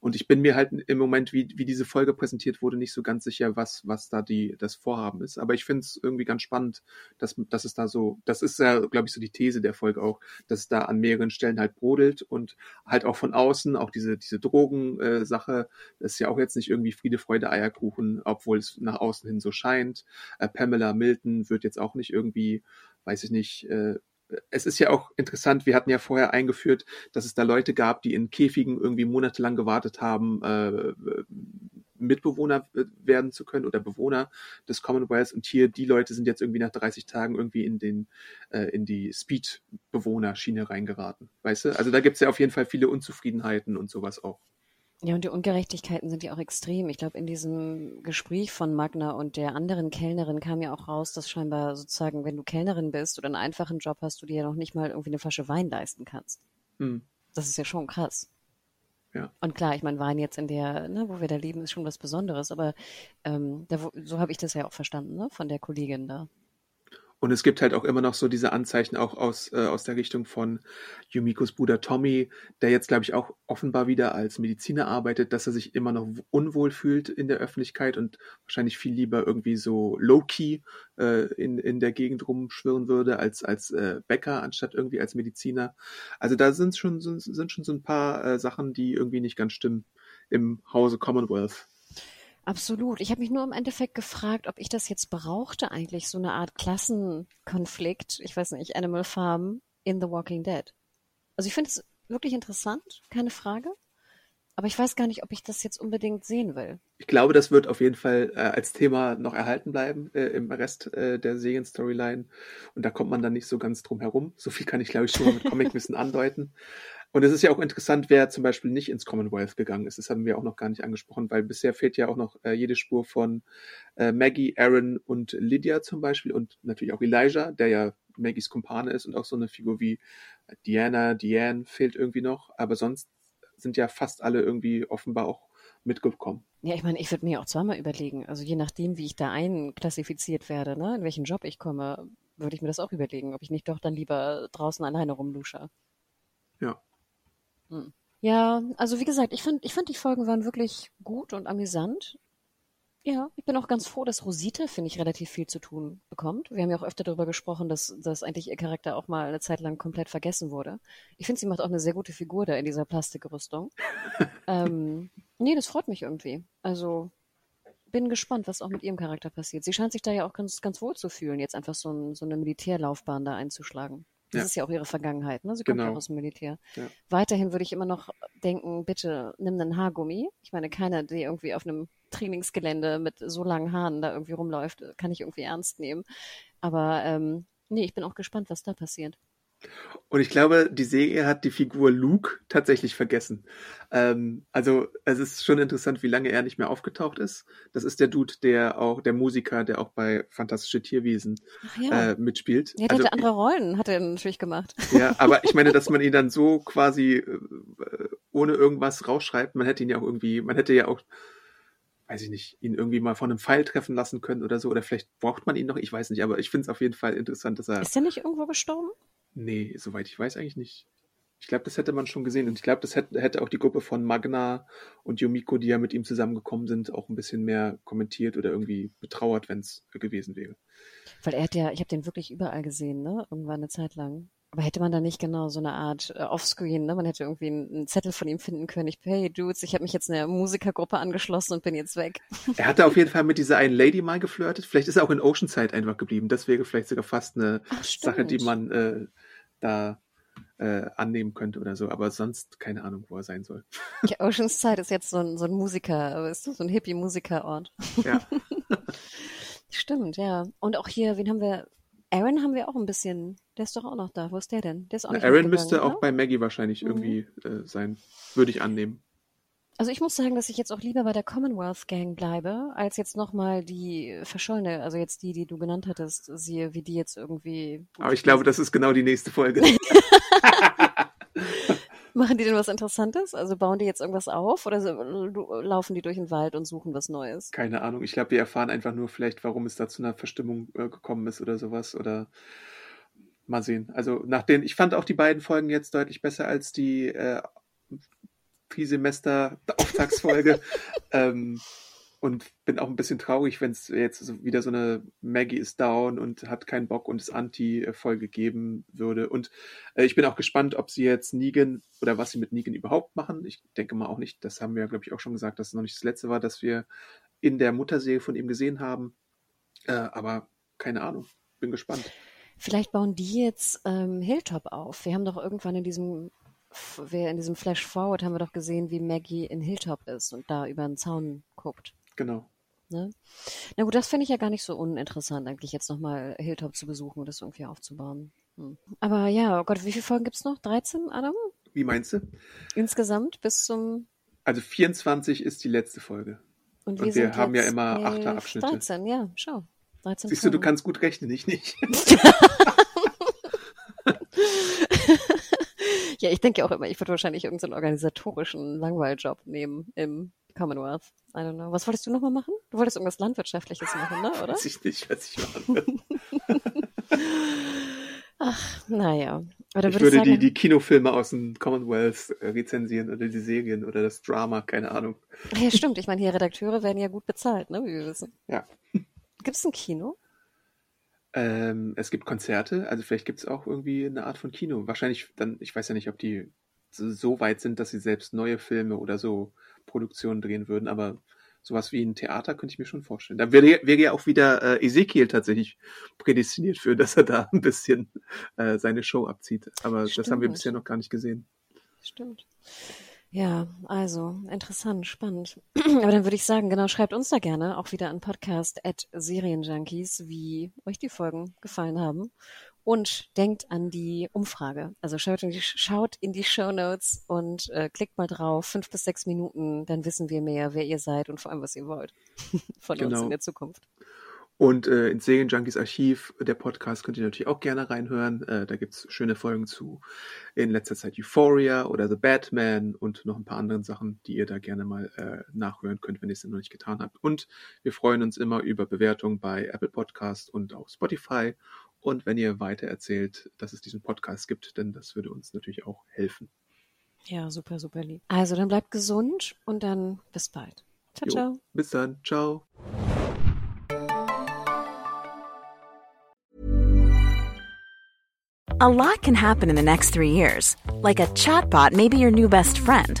Und ich bin mir halt im Moment, wie, wie diese Folge präsentiert wurde, nicht so ganz sicher, was, was da die, das Vorhaben ist. Aber ich finde es irgendwie ganz spannend, dass, dass es da so, das ist ja, glaube ich, so die These der Folge auch, dass es da an mehreren Stellen halt brodelt und halt auch von außen, auch diese, diese Drogensache, äh, ist ja auch jetzt nicht irgendwie Friede, Freude, Eierkuchen, obwohl es nach außen hin so scheint scheint. Äh, Pamela Milton wird jetzt auch nicht irgendwie, weiß ich nicht, äh, es ist ja auch interessant, wir hatten ja vorher eingeführt, dass es da Leute gab, die in Käfigen irgendwie monatelang gewartet haben, äh, Mitbewohner werden zu können oder Bewohner des Commonwealths und hier die Leute sind jetzt irgendwie nach 30 Tagen irgendwie in den äh, in die Speed-Bewohner-Schiene reingeraten, weißt du? Also da gibt es ja auf jeden Fall viele Unzufriedenheiten und sowas auch. Ja, und die Ungerechtigkeiten sind ja auch extrem. Ich glaube, in diesem Gespräch von Magna und der anderen Kellnerin kam ja auch raus, dass scheinbar sozusagen, wenn du Kellnerin bist oder einen einfachen Job hast, du dir ja noch nicht mal irgendwie eine Flasche Wein leisten kannst. Hm. Das ist ja schon krass. Ja. Und klar, ich meine, Wein jetzt in der, ne, wo wir da leben, ist schon was Besonderes, aber ähm, da, so habe ich das ja auch verstanden, ne, von der Kollegin da. Und es gibt halt auch immer noch so diese Anzeichen auch aus, äh, aus der Richtung von Yumikos Bruder Tommy, der jetzt, glaube ich, auch offenbar wieder als Mediziner arbeitet, dass er sich immer noch unwohl fühlt in der Öffentlichkeit und wahrscheinlich viel lieber irgendwie so low-key äh, in, in der Gegend rumschwirren würde als, als äh, Bäcker anstatt irgendwie als Mediziner. Also da sind schon, sind, schon so ein paar äh, Sachen, die irgendwie nicht ganz stimmen im Hause Commonwealth. Absolut. Ich habe mich nur im Endeffekt gefragt, ob ich das jetzt brauchte, eigentlich so eine Art Klassenkonflikt, ich weiß nicht, Animal Farm in The Walking Dead. Also ich finde es wirklich interessant, keine Frage. Aber ich weiß gar nicht, ob ich das jetzt unbedingt sehen will. Ich glaube, das wird auf jeden Fall äh, als Thema noch erhalten bleiben äh, im Rest äh, der Serien-Storyline. Und da kommt man dann nicht so ganz drum herum. So viel kann ich, glaube ich, schon mal mit Comicwissen andeuten. Und es ist ja auch interessant, wer zum Beispiel nicht ins Commonwealth gegangen ist. Das haben wir auch noch gar nicht angesprochen, weil bisher fehlt ja auch noch äh, jede Spur von äh, Maggie, Aaron und Lydia zum Beispiel und natürlich auch Elijah, der ja Maggies Kumpane ist und auch so eine Figur wie Diana, Diane fehlt irgendwie noch. Aber sonst sind ja fast alle irgendwie offenbar auch mitgekommen. Ja, ich meine, ich würde mir auch zweimal überlegen, also je nachdem, wie ich da einklassifiziert werde, ne, in welchen Job ich komme, würde ich mir das auch überlegen, ob ich nicht doch dann lieber draußen alleine rumlusche. Ja. Hm. Ja, also wie gesagt, ich fand, ich fand die Folgen waren wirklich gut und amüsant. Ja, ich bin auch ganz froh, dass Rosita, finde ich, relativ viel zu tun bekommt. Wir haben ja auch öfter darüber gesprochen, dass, dass eigentlich ihr Charakter auch mal eine Zeit lang komplett vergessen wurde. Ich finde, sie macht auch eine sehr gute Figur da in dieser Plastikrüstung. ähm, nee, das freut mich irgendwie. Also bin gespannt, was auch mit ihrem Charakter passiert. Sie scheint sich da ja auch ganz, ganz wohl zu fühlen, jetzt einfach so, ein, so eine Militärlaufbahn da einzuschlagen. Das Ja. ist ja auch ihre Vergangenheit, ne? Sie kommt ja Genau. auch aus dem Militär. Ja. Weiterhin würde ich immer noch denken, bitte nimm einen Haargummi. Ich meine, keiner, der irgendwie auf einem Trainingsgelände mit so langen Haaren da irgendwie rumläuft, kann ich irgendwie ernst nehmen. Aber ähm, nee, ich bin auch gespannt, was da passiert. Und ich glaube, die Serie hat die Figur Luke tatsächlich vergessen. Ähm, also es ist schon interessant, wie lange er nicht mehr aufgetaucht ist. Das ist der Dude, der auch, der Musiker, der auch bei Fantastische Tierwesen ja. äh, mitspielt. ja, der also, hatte andere Rollen, hat er natürlich gemacht. ja, aber ich meine, dass man ihn dann so quasi äh, ohne irgendwas rausschreibt, man hätte ihn ja auch irgendwie, man hätte ja auch, weiß ich nicht, ihn irgendwie mal von einem Pfeil treffen lassen können oder so. Oder vielleicht braucht man ihn noch, ich weiß nicht, aber ich finde es auf jeden Fall interessant, dass er. Ist der nicht irgendwo gestorben? Nee, soweit ich weiß eigentlich nicht. Ich glaube, das hätte man schon gesehen. Und ich glaube, das hätte, hätte auch die Gruppe von Magna und Yumiko, die ja mit ihm zusammengekommen sind, auch ein bisschen mehr kommentiert oder irgendwie betrauert, wenn es gewesen wäre. Weil er hat ja, ich habe den wirklich überall gesehen, ne? Irgendwann eine Zeit lang. Aber hätte man da nicht genau so eine Art äh, Offscreen, ne? Man hätte irgendwie einen, einen Zettel von ihm finden können. Ich, hey Dudes, ich habe mich jetzt einer Musikergruppe angeschlossen und bin jetzt weg. Er hatte auf jeden Fall mit dieser einen Lady mal geflirtet. Vielleicht ist er auch in Oceanside einfach geblieben. Das wäre vielleicht sogar fast eine Ach, Sache, die man äh, da äh, annehmen könnte oder so. Aber sonst keine Ahnung, wo er sein soll. Ja, Oceanside ist jetzt so ein, so ein Musiker, du, so ein Hippie-Musikerort. Ja. Stimmt, ja. Und auch hier, wen haben wir? Aaron haben wir auch ein bisschen. Der ist doch auch noch da. Wo ist der denn? Der ist auch Na, nicht Aaron müsste auch oder? bei Maggie wahrscheinlich Mhm. irgendwie äh, sein. Würde ich annehmen. Also ich muss sagen, dass ich jetzt auch lieber bei der Commonwealth Gang bleibe, als jetzt nochmal die verschollene, also jetzt die, die du genannt hattest, siehe, wie die jetzt irgendwie. Aber ich glaube, das ist genau die nächste Folge. Machen die denn was Interessantes? Also bauen die jetzt irgendwas auf oder laufen die durch den Wald und suchen was Neues? Keine Ahnung. Ich glaube, wir erfahren einfach nur vielleicht, warum es da zu einer Verstimmung äh, gekommen ist oder sowas. Oder mal sehen. Also nach den, ich fand auch die beiden Folgen jetzt deutlich besser als die äh, Trisemester-Auftragsfolge. ähm, und bin auch ein bisschen traurig, wenn es jetzt wieder so eine Maggie ist down und hat keinen Bock und es Anti-Folge geben würde. Und äh, ich bin auch gespannt, ob sie jetzt Negan oder was sie mit Negan überhaupt machen. Ich denke mal auch nicht, das haben wir, glaube ich, auch schon gesagt, dass es noch nicht das letzte war, dass wir in der Mutterserie von ihm gesehen haben. Äh, aber keine Ahnung, bin gespannt. Vielleicht bauen die jetzt ähm, Hilltop auf. Wir haben doch irgendwann in diesem, wir in diesem Flash Forward haben wir doch gesehen, wie Maggie in Hilltop ist und da über den Zaun guckt. Genau. Ne? Na gut, das finde ich ja gar nicht so uninteressant, eigentlich jetzt nochmal Hilltop zu besuchen und das irgendwie aufzubauen. Hm. Aber ja, oh Gott, wie viele Folgen gibt's noch? 13, Adam? Wie meinst du? Insgesamt bis zum. Also 24 ist die letzte Folge. Und Und wir, wir sind haben ja immer elf, Achterabschnitte. 13, ja, schau. 13 Siehst du, du Folgen. kannst gut rechnen, ich nicht. Ja, ich denke auch immer, ich würde wahrscheinlich irgendeinen organisatorischen Langweiljob nehmen im Commonwealth. I don't know. Was wolltest du nochmal machen? Du wolltest irgendwas Landwirtschaftliches machen, ne? Oder? Weiß ich nicht, was ich machen will. Ach, naja. Dann Ich würde würde die, sagen, die Kinofilme aus dem Commonwealth äh, rezensieren oder die Serien oder das Drama, keine Ahnung. Ja, stimmt. Ich meine, hier Redakteure werden ja gut bezahlt, ne? Wie wir wissen. Ja. Gibt es ein Kino? Ähm, es gibt Konzerte, also vielleicht gibt es auch irgendwie eine Art von Kino. Wahrscheinlich dann, ich weiß ja nicht, ob die so weit sind, dass sie selbst neue Filme oder so Produktionen drehen würden, aber sowas wie ein Theater könnte ich mir schon vorstellen. Da wäre, wäre ja auch wieder äh, Ezekiel tatsächlich prädestiniert für, dass er da ein bisschen äh, seine Show abzieht. Aber das haben wir Stimmt. bisher noch gar nicht gesehen. Stimmt. Ja, also interessant, spannend. Aber dann würde ich sagen, genau, schreibt uns da gerne auch wieder an Podcast at Serienjunkies, wie euch die Folgen gefallen haben. Und denkt an die Umfrage. Also schaut in die, schaut in die Show Notes und äh, klickt mal drauf. Fünf bis sechs Minuten, dann wissen wir mehr, wer ihr seid und vor allem, was ihr wollt von uns Genau. in der Zukunft. Und äh, ins Serienjunkies Archiv, der Podcast, könnt ihr natürlich auch gerne reinhören. Äh, da gibt's schöne Folgen zu in letzter Zeit Euphoria oder The Batman und noch ein paar anderen Sachen, die ihr da gerne mal äh, nachhören könnt, wenn ihr es noch nicht getan habt. Und wir freuen uns immer über Bewertungen bei Apple Podcast und auf Spotify. Und wenn ihr weiter erzählt, dass es diesen Podcast gibt, denn das würde uns natürlich auch helfen. Ja, super, super lieb. Also dann bleibt gesund und dann bis bald. Ciao, Jo, ciao. Bis dann. Ciao. A lot can happen in the next three years. Like a chatbot may be your new best friend.